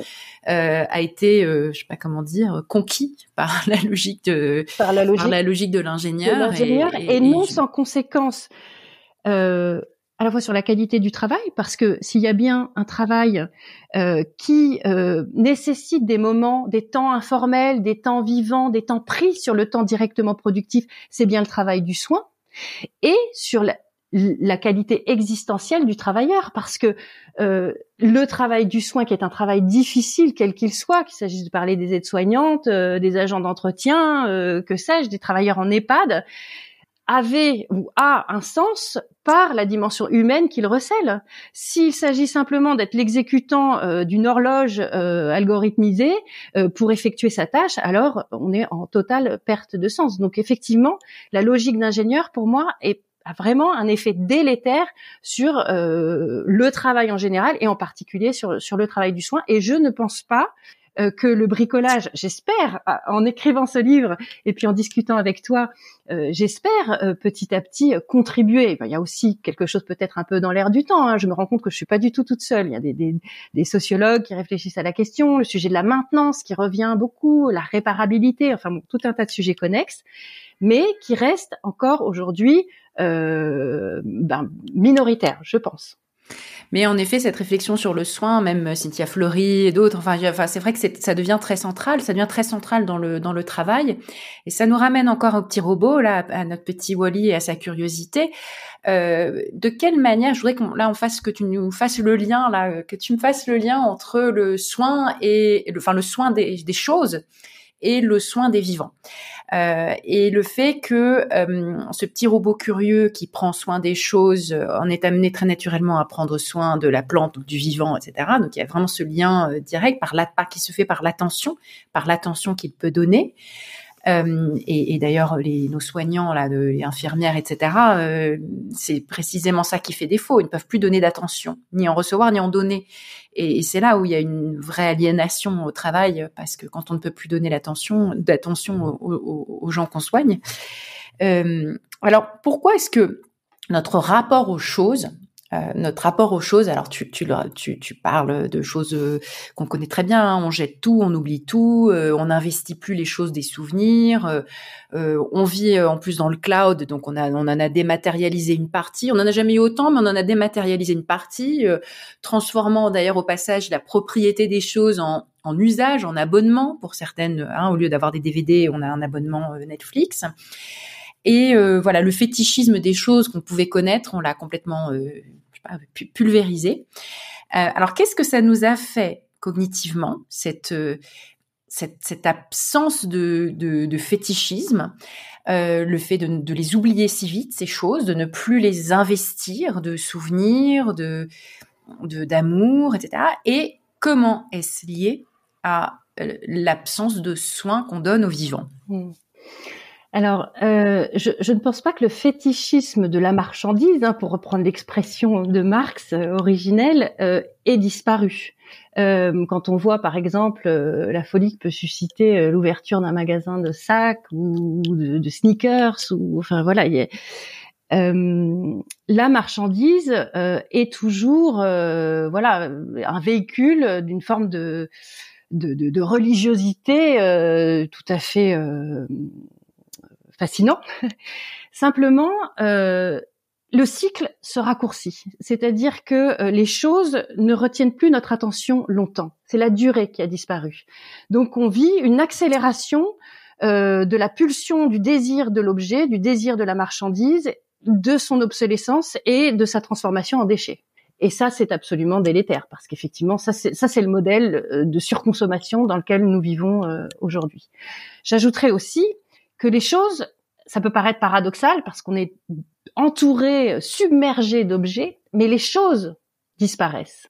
euh, a été, euh, je sais pas comment dire, conquis par la logique de, par la logique, par la logique de l'ingénieur. Et, et, non sans conséquence. Euh, à la fois sur la qualité du travail, parce que s'il y a bien un travail euh, qui euh, nécessite des moments, des temps informels, des temps vivants, des temps pris sur le temps directement productif, c'est bien le travail du soin, et sur la, qualité existentielle du travailleur, parce que euh, le travail du soin, qui est un travail difficile, quel qu'il soit, qu'il s'agisse de parler des aides-soignantes, euh, des agents d'entretien, euh, que sais-je, des travailleurs en EHPAD, avait ou a un sens par la dimension humaine qu'il recèle. S'il s'agit simplement d'être l'exécutant euh, d'une horloge euh, algorithmisée euh, pour effectuer sa tâche, alors on est en totale perte de sens. Donc effectivement, la logique d'ingénieur, pour moi, est a vraiment un effet délétère sur le travail en général et en particulier sur, sur le travail du soin. Et je ne pense pas euh, que le bricolage, j'espère, en écrivant ce livre et puis en discutant avec toi, euh, j'espère euh, petit à petit contribuer. il y a aussi quelque chose peut-être un peu dans l'air du temps. Hein. Je me rends compte que je suis pas du tout toute seule. Il y a des, des, des, sociologues qui réfléchissent à la question, le sujet de la maintenance qui revient beaucoup, la réparabilité, enfin bon, tout un tas de sujets connexes, mais qui restent encore aujourd'hui euh, ben, minoritaires, je pense. Mais en effet, cette réflexion sur le soin, même Cynthia Fleury et d'autres, enfin, c'est vrai que ça devient très central, ça devient très central dans le dans le travail, et ça nous ramène encore au petit robot là, à notre petit Wally et à sa curiosité. Euh, de quelle manière, je voudrais qu'on là on fasse que tu nous fasses le lien là, que tu me fasses le lien entre le soin et, le, enfin le soin des choses et le soin des vivants. Euh, et le fait que euh, ce petit robot curieux qui prend soin des choses euh, en est amené très naturellement à prendre soin de la plante du vivant, etc. Donc il y a vraiment ce lien direct par la, qui se fait par l'attention, par l'attention qu'il peut donner. Et, et d'ailleurs, nos soignants, là, les infirmières, etc., c'est précisément ça qui fait défaut. Ils ne peuvent plus donner d'attention, ni en recevoir, ni en donner. Et, c'est là où il y a une vraie aliénation au travail, parce que quand on ne peut plus donner l'attention, d'attention aux, aux, aux, gens qu'on soigne. Euh, alors, pourquoi est-ce que notre rapport aux choses, euh, notre rapport aux choses. Alors tu, tu, tu, tu parles de choses euh, qu'on connaît très bien. Hein. On jette tout, on oublie tout, euh, on n'investit plus les choses des souvenirs. on vit en plus dans le cloud, donc on, a, on en a dématérialisé une partie. On n'en a jamais eu autant, mais on en a dématérialisé une partie, transformant d'ailleurs au passage la propriété des choses en, en usage, en abonnement pour certaines. Hein, au lieu d'avoir des DVD, on a un abonnement Netflix. Et voilà, le fétichisme des choses qu'on pouvait connaître, on l'a complètement pulvérisé. Euh, alors, qu'est-ce que ça nous a fait cognitivement, cette, euh, cette, absence de, de, fétichisme, euh, le fait de, les oublier si vite, ces choses, de ne plus les investir de souvenirs, de d'amour, etc. Et comment est-ce lié à euh, l'absence de soins qu'on donne aux vivants? Mmh. Alors, euh, je, je, ne pense pas que le fétichisme de la marchandise, hein, pour reprendre l'expression de Marx euh, originelle, euh, ait disparu. Euh, quand on voit, par exemple, euh, la folie que peut susciter l'ouverture d'un magasin de sacs ou de, de, sneakers, ou enfin voilà, y la marchandise est toujours, voilà, un véhicule d'une forme de de, de, de religiosité tout à fait fascinant. Simplement, euh, le cycle se raccourcit, c'est-à-dire que euh, les choses ne retiennent plus notre attention longtemps. C'est la durée qui a disparu. Donc on vit une accélération euh, de la pulsion du désir de l'objet, du désir de la marchandise, de son obsolescence et de sa transformation en déchet. Et ça, c'est absolument délétère parce qu'effectivement, ça, c'est le modèle euh, de surconsommation dans lequel nous vivons euh, aujourd'hui. J'ajouterais aussi que les choses, ça peut paraître paradoxal parce qu'on est entouré, submergé d'objets, mais les choses disparaissent.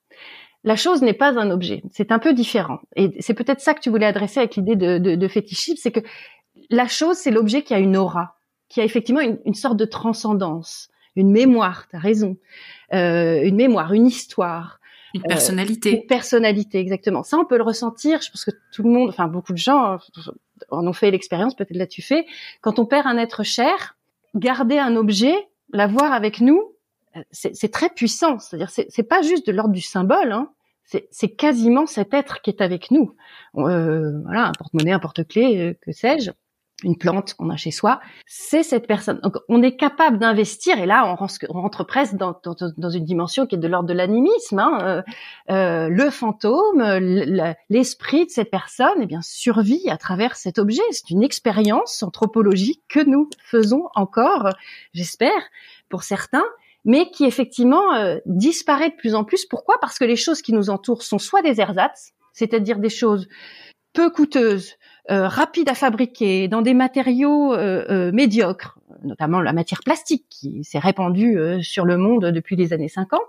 La chose n'est pas un objet, c'est un peu différent. Et c'est peut-être ça que tu voulais adresser avec l'idée de, de, de fétichisme, c'est que la chose, c'est l'objet qui a une aura, qui a effectivement une, une sorte de transcendance, une mémoire, tu as raison, euh, une mémoire, une histoire. Une personnalité. Euh, une personnalité, exactement. Ça, on peut le ressentir. Je pense que tout le monde, enfin beaucoup de gens en ont fait l'expérience, peut-être là-tu fais. Quand on perd un être cher, garder un objet, l'avoir avec nous, c'est très puissant. C'est-à-dire, c'est pas juste de l'ordre du symbole. Hein. C'est quasiment cet être qui est avec nous. Euh, voilà, un porte-monnaie, un porte-clés, euh, que sais-je une plante qu'on a chez soi, c'est cette personne. Donc, on est capable d'investir, et là, on rentre, presque dans, dans, une dimension qui est de l'ordre de l'animisme. Hein, euh, euh le fantôme, l'esprit de cette personne, eh bien, survit à travers cet objet. C'est une expérience anthropologique que nous faisons encore, j'espère, pour certains, mais qui effectivement euh, disparaît de plus en plus. Pourquoi? Parce que les choses qui nous entourent sont soit des ersatz, c'est-à-dire des choses peu coûteuses, euh, rapides à fabriquer, dans des matériaux euh, médiocres, notamment la matière plastique qui s'est répandue sur le monde depuis les années 50,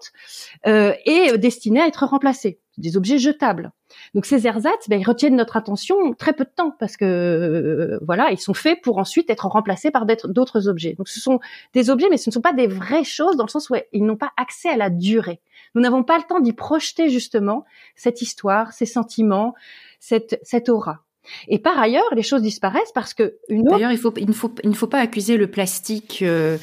et destinée à être remplacée des objets jetables. Donc ces ersatz, ben, ils retiennent notre attention très peu de temps parce que euh, voilà, ils sont faits pour ensuite être remplacés par d'autres objets. Donc ce sont des objets, mais ce ne sont pas des vraies choses dans le sens où ils n'ont pas accès à la durée. Nous n'avons pas le temps d'y projeter justement cette histoire, ces sentiments, cette, cette aura. Et par ailleurs, les choses disparaissent parce que une autre... D'ailleurs, il ne faut pas accuser le plastique euh,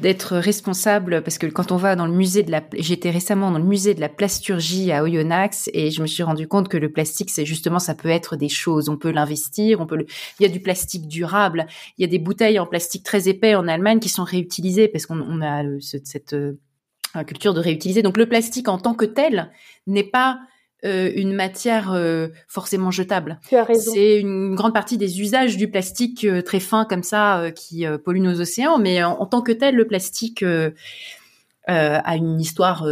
d'être responsable parce que quand on va dans le musée de la j'étais récemment dans le musée de la plasturgie à Oyonnax et je me suis rendu compte que le plastique c'est justement ça peut être des choses, on peut l'investir, on peut il y a du plastique durable, il y a des bouteilles en plastique très épais en Allemagne qui sont réutilisées parce qu'on on a cette euh, culture de réutiliser. Donc le plastique en tant que tel n'est pas euh, une matière euh, forcément jetable. Tu as raison. C'est une grande partie des usages du plastique euh, très fin comme ça qui pollue nos océans, mais en, tant que tel, le plastique a une histoire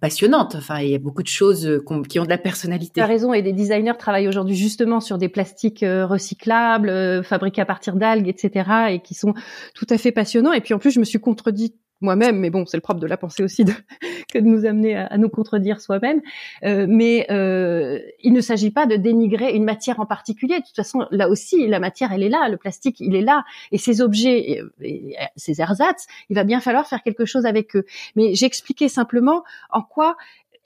passionnante. Enfin, il y a beaucoup de choses qui ont de la personnalité. Tu as raison, et des designers travaillent aujourd'hui justement sur des plastiques recyclables, fabriqués à partir d'algues, etc., et qui sont tout à fait passionnants. Et puis en plus, je me suis contredit moi-même, mais bon, c'est le propre de la pensée aussi que de nous amener à, nous contredire soi-même. Euh, mais euh, il ne s'agit pas de dénigrer une matière en particulier. De toute façon, là aussi, la matière, elle est là, le plastique, il est là, et ces objets, et, ces ersatz, il va bien falloir faire quelque chose avec eux. Mais j'expliquais simplement en quoi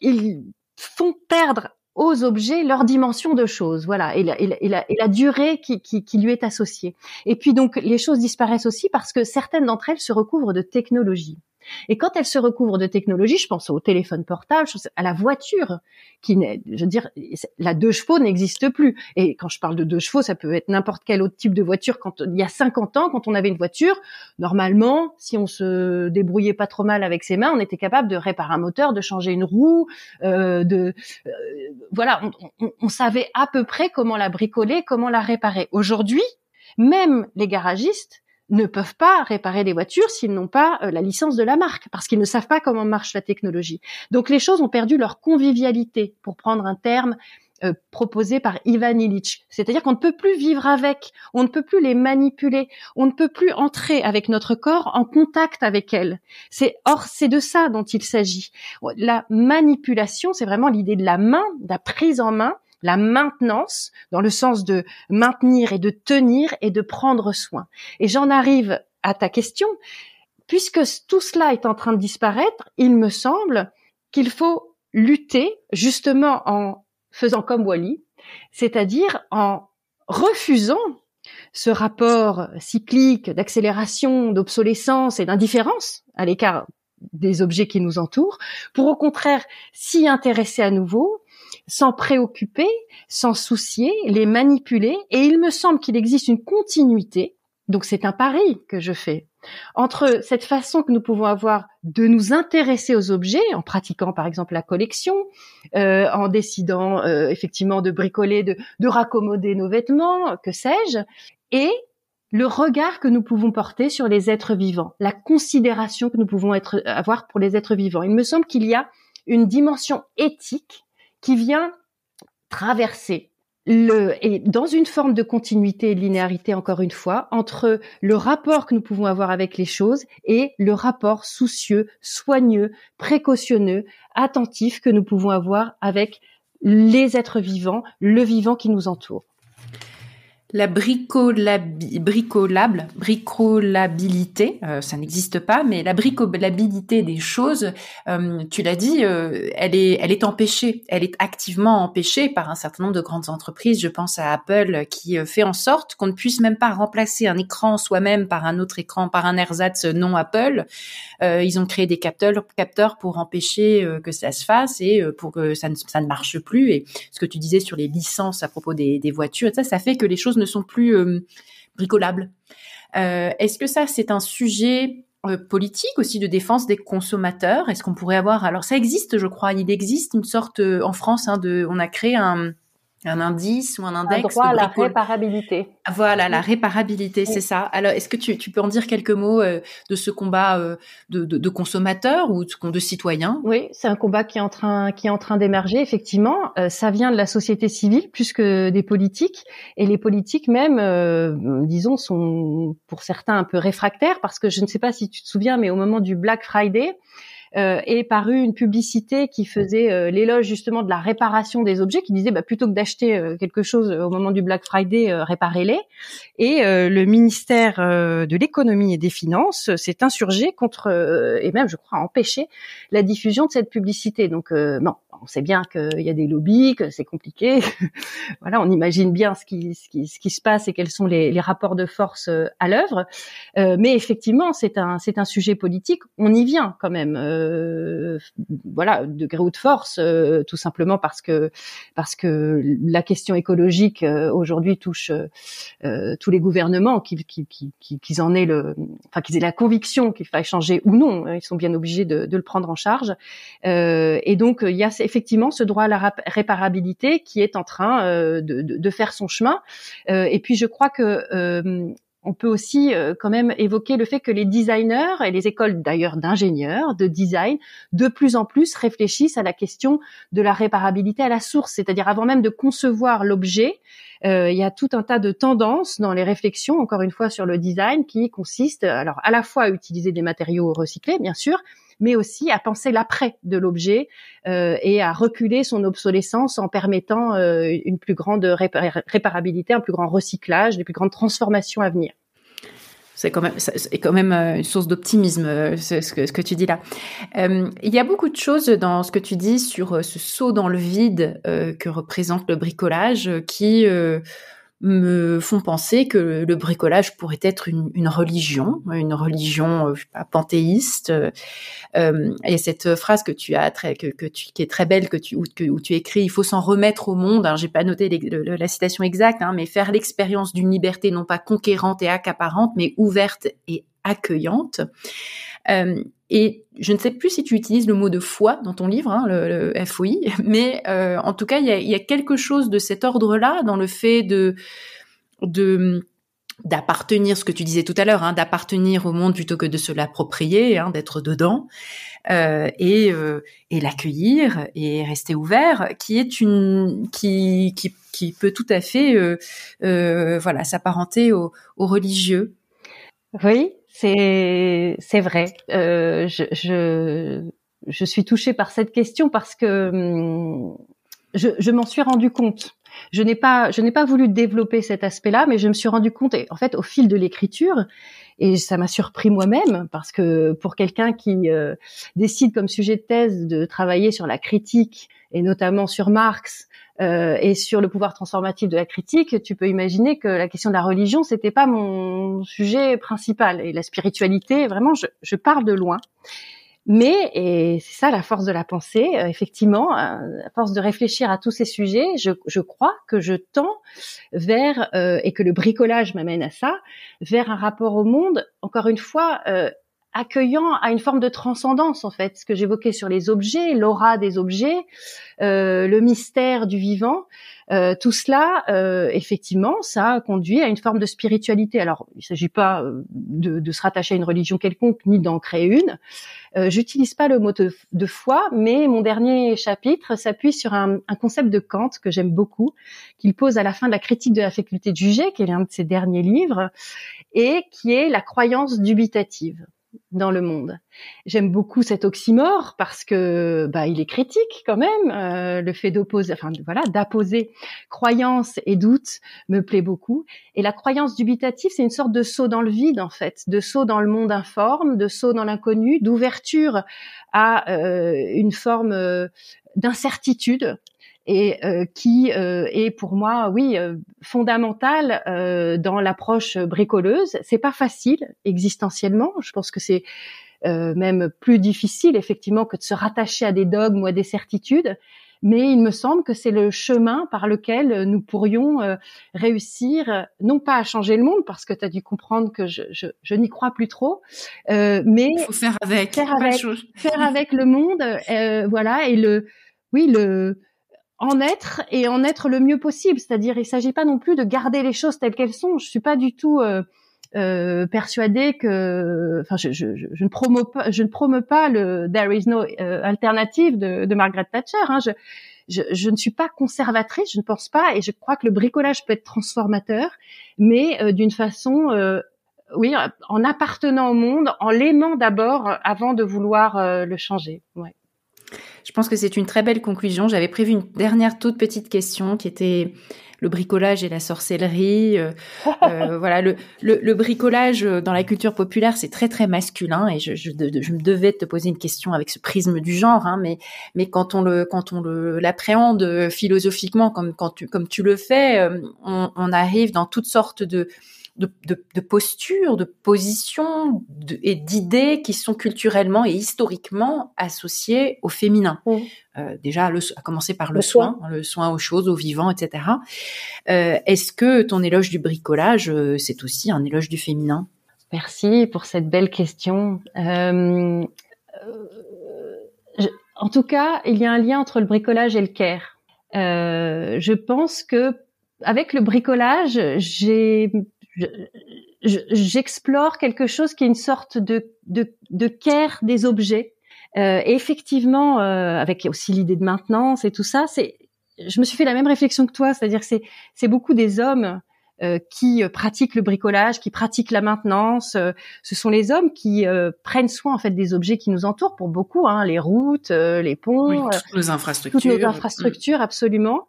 ils font perdre aux objets leur dimension de choses, voilà, et la, durée qui, qui, qui, lui est associée. Et puis donc les choses disparaissent aussi parce que certaines d'entre elles se recouvrent de technologies. Et quand elle se recouvre de technologie, je pense au téléphone portable, à la voiture, qui je veux dire, la deux chevaux n'existe plus. Et quand je parle de deux chevaux, ça peut être n'importe quel autre type de voiture. Quand il y a 50 ans, quand on avait une voiture, normalement, si on se débrouillait pas trop mal avec ses mains, on était capable de réparer un moteur, de changer une roue, euh, de, euh, voilà, on, on savait à peu près comment la bricoler, comment la réparer. Aujourd'hui, même les garagistes ne peuvent pas réparer des voitures s'ils n'ont pas euh, la licence de la marque, parce qu'ils ne savent pas comment marche la technologie. Donc les choses ont perdu leur convivialité, pour prendre un terme euh, proposé par Ivan Illich. C'est-à-dire qu'on ne peut plus vivre avec, on ne peut plus les manipuler, on ne peut plus entrer avec notre corps en contact avec elles. C'est or c'est de ça dont il s'agit. La manipulation, c'est vraiment l'idée de la main, de la prise en main, la maintenance dans le sens de maintenir et de tenir et de prendre soin. Et j'en arrive à ta question. Puisque tout cela est en train de disparaître, il me semble qu'il faut lutter justement en faisant comme Wally, c'est-à-dire en refusant ce rapport cyclique d'accélération, d'obsolescence et d'indifférence à l'écart des objets qui nous entourent, pour au contraire s'y intéresser à nouveau s'en préoccuper, s'en soucier, les manipuler, et il me semble qu'il existe une continuité, donc c'est un pari que je fais, entre cette façon que nous pouvons avoir de nous intéresser aux objets, en pratiquant par exemple la collection, euh, en décidant euh, effectivement de bricoler, de, de raccommoder nos vêtements, que sais-je, et le regard que nous pouvons porter sur les êtres vivants, la considération que nous pouvons être, avoir pour les êtres vivants. Il me semble qu'il y a une dimension éthique qui vient traverser le, et dans une forme de continuité et de linéarité, encore une fois, entre le rapport que nous pouvons avoir avec les choses et le rapport soucieux, soigneux, précautionneux, attentif que nous pouvons avoir avec les êtres vivants, le vivant qui nous entoure la bricolable, bricolabilité, euh, ça n'existe pas, mais la bricolabilité des choses, euh, tu l'as dit, euh, elle est, elle est empêchée, elle est activement empêchée par un certain nombre de grandes entreprises. Je pense à Apple qui fait en sorte qu'on ne puisse même pas remplacer un écran soi-même par un autre écran, par un ersatz non Apple. ils ont créé des capteurs, capteurs pour empêcher que ça se fasse et pour que ça ne, ça ne marche plus. Et ce que tu disais sur les licences à propos des, des voitures, ça, ça fait que les choses sont plus euh, bricolables. Euh, est-ce que ça, c'est un sujet euh, politique aussi de défense des consommateurs? Est-ce qu'on pourrait avoir alors ça existe, je crois, il existe une sorte en France hein, de, on a créé un un indice ou un index. Un droit à la réparabilité. Voilà, la réparabilité, c'est ça. Alors, est-ce que tu, tu, peux en dire quelques mots euh, de ce combat euh, de, de, de, consommateurs ou de, de citoyens Oui, c'est un combat qui est en train, qui est en train d'émerger. Effectivement, euh, ça vient de la société civile plus que des politiques, et les politiques même, disons, sont pour certains un peu réfractaires parce que je ne sais pas si tu te souviens, mais au moment du Black Friday, euh, est parue une publicité qui faisait euh, l'éloge justement de la réparation des objets, qui disait bah, plutôt que d'acheter euh, quelque chose au moment du Black Friday, réparez-les. Et le ministère de l'économie et des finances s'est insurgé contre et même je crois empêché la diffusion de cette publicité. Donc non, on sait bien qu'il y a des lobbies, que c'est compliqué. voilà, on imagine bien ce qui, ce qui, ce qui se passe et quels sont les, les rapports de force à l'œuvre. Euh, mais effectivement, c'est un, c'est un sujet politique. On y vient quand même. Euh, voilà, de gré ou de force, euh, tout simplement parce que parce que la question écologique aujourd'hui touche tous les gouvernements, qu'ils qui, qui, en aient le, enfin qu'ils aient la conviction qu'il faille changer ou non. Ils sont bien obligés de, de le prendre en charge. et donc il y a effectivement ce droit à la réparabilité qui est en train de, de, de, faire son chemin. et puis je crois que on peut aussi euh, quand même évoquer le fait que les designers et les écoles d'ailleurs d'ingénieurs, de design, de plus en plus réfléchissent à la question de la réparabilité à la source, c'est-à-dire avant même de concevoir l'objet, euh, il y a tout un tas de tendances dans les réflexions, encore une fois sur le design, qui consistent alors à la fois à utiliser des matériaux recyclés, bien sûr, mais aussi à penser l'après de l'objet euh, et à reculer son obsolescence en permettant euh, une plus grande réparabilité, un plus grand recyclage, des plus grandes transformations à venir. C'est quand même, quand même euh, une source d'optimisme, ce que, ce que tu dis là. il y a beaucoup de choses dans ce que tu dis sur ce saut dans le vide que représente le bricolage, qui me font penser que le bricolage pourrait être une, une religion, une religion euh, pas, panthéiste. Euh, et cette phrase que tu as très, que, que tu, qui est très belle, que tu où, que, où tu écris, il faut s'en remettre au monde. Alors j'ai pas noté la citation exacte, hein, mais faire l'expérience d'une liberté non pas conquérante et accaparante, mais ouverte et accueillante. Euh, et je ne sais plus si tu utilises le mot de foi dans ton livre, hein, le, FOI, mais euh, en tout cas, il y a, y a, quelque chose de cet ordre-là dans le fait de de d'appartenir, ce que tu disais tout à l'heure, hein, d'appartenir au monde plutôt que de se l'approprier, hein, d'être dedans euh, et, euh, et l'accueillir et rester ouvert, qui est une qui qui, qui peut tout à fait euh, euh voilà s'apparenter au, au religieux. Oui, c'est vrai. Euh, je, je, je suis touchée par cette question parce que hum, je, je m'en suis rendu compte. Je n'ai pas je n'ai pas voulu développer cet aspect-là, mais je me suis rendu compte et en fait au fil de l'écriture et ça m'a surpris moi-même parce que pour quelqu'un qui euh, décide comme sujet de thèse de travailler sur la critique et notamment sur Marx euh, et sur le pouvoir transformatif de la critique, tu peux imaginer que la question de la religion, c'était pas mon sujet principal. Et la spiritualité, vraiment, je, je pars de loin. Mais, et c'est ça la force de la pensée, euh, effectivement, euh, à force de réfléchir à tous ces sujets, je, crois que je tends vers, euh, et que le bricolage m'amène à ça, vers un rapport au monde, encore une fois, accueillant à une forme de transcendance en fait, ce que j'évoquais sur les objets, l'aura des objets, euh, le mystère du vivant, euh, tout cela, euh, effectivement, ça conduit à une forme de spiritualité. Alors, il ne s'agit pas euh, de, de, se rattacher à une religion quelconque ni d'en créer une. Euh, J'utilise pas le mot de, de, foi, mais mon dernier chapitre s'appuie sur un, un, concept de Kant que j'aime beaucoup, qu'il pose à la fin de la critique de la faculté de juger, qui est l'un de ses derniers livres, et qui est la croyance dubitative dans le monde. J'aime beaucoup cet oxymore parce que bah, il est critique quand même. Euh, le fait d'opposer, enfin voilà, d'apposer croyance et doute me plaît beaucoup. Et la croyance dubitative, c'est une sorte de saut dans le vide en fait, de saut dans le monde informe, de saut dans l'inconnu, d'ouverture à euh, une forme euh, d'incertitude et euh, qui euh, est pour moi, oui, euh, fondamentale dans l'approche bricoleuse. C'est pas facile existentiellement. Je pense que c'est même plus difficile effectivement que de se rattacher à des dogmes ou à des certitudes. Mais il me semble que c'est le chemin par lequel nous pourrions réussir, non pas à changer le monde, parce que tu as dû comprendre que je, je, je n'y crois plus trop, mais faut faire avec, faire avec, faire avec le monde, voilà, et le, oui, le, en être et en être le mieux possible. C'est-à-dire, il s'agit pas non plus de garder les choses telles qu'elles sont. Je suis pas du tout euh, euh, persuadée que, enfin, je, je, je, ne promeux pas, je ne promeux pas le "there is no euh, alternative" de, de, Margaret Thatcher. Hein. Je, je, je, ne suis pas conservatrice, je ne pense pas, et je crois que le bricolage peut être transformateur, mais euh, d'une façon, euh, oui, en appartenant au monde, en l'aimant d'abord avant de vouloir le changer. Ouais. Je pense que c'est une très belle conclusion. J'avais prévu une dernière toute petite question qui était le bricolage et la sorcellerie. Euh, euh, voilà, le, le, le, bricolage dans la culture populaire, c'est très très masculin et je, je, je, me devais te poser une question avec ce prisme du genre, hein, mais mais quand on le quand on le l'appréhende philosophiquement comme quand tu comme tu le fais, euh, on, on arrive dans toutes sortes de de, de, de postures, de positions et d'idées qui sont culturellement et historiquement associées au féminin. Mmh. Euh, déjà, le, à commencer par le, soin, le soin aux choses, aux vivants, etc. Euh, Est-ce que ton éloge du bricolage, euh, c'est aussi un éloge du féminin? Merci pour cette belle question. Euh, je, en tout cas, il y a un lien entre le bricolage et le care. Euh, je pense que avec le bricolage, j'ai j'explore quelque chose qui est une sorte de, de, de care des objets. Euh, et effectivement, euh, avec aussi l'idée de maintenance et tout ça, c'est, je me suis fait la même réflexion que toi, c'est-à-dire que c'est, c'est beaucoup des hommes euh, qui pratiquent le bricolage, qui pratiquent la maintenance. Euh, ce sont les hommes qui euh, prennent soin en fait des objets qui nous entourent pour beaucoup, hein, les routes, les ponts, toutes nos infrastructures, toutes nos infrastructures, absolument.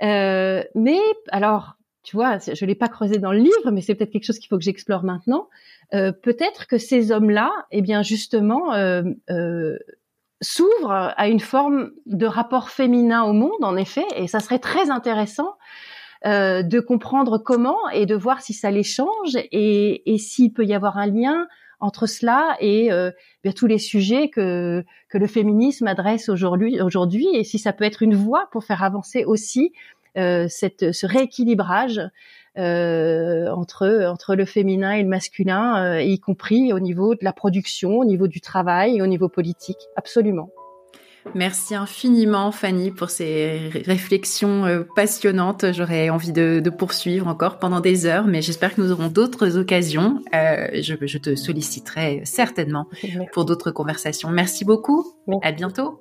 mais alors, tu vois, je l'ai pas creusé dans le livre, mais c'est peut-être quelque chose qu'il faut que j'explore maintenant. Euh, peut-être que ces hommes-là, eh bien justement, euh, euh, s'ouvrent à une forme de rapport féminin au monde, en effet, et ça serait très intéressant euh, de comprendre comment et de voir si ça les change et, et s'il peut y avoir un lien entre cela et euh, bien tous les sujets que que le féminisme adresse aujourd'hui aujourd'hui et si ça peut être une voie pour faire avancer aussi cette, ce rééquilibrage euh, entre entre le féminin et le masculin, euh, y compris au niveau de la production, au niveau du travail et au niveau politique. Absolument. Merci infiniment Fanny pour ces réflexions passionnantes. J'aurais envie de, de, poursuivre encore pendant des heures, mais j'espère que nous aurons d'autres occasions. Euh, je, je, te solliciterai certainement pour d'autres conversations. Merci beaucoup. Merci. À bientôt.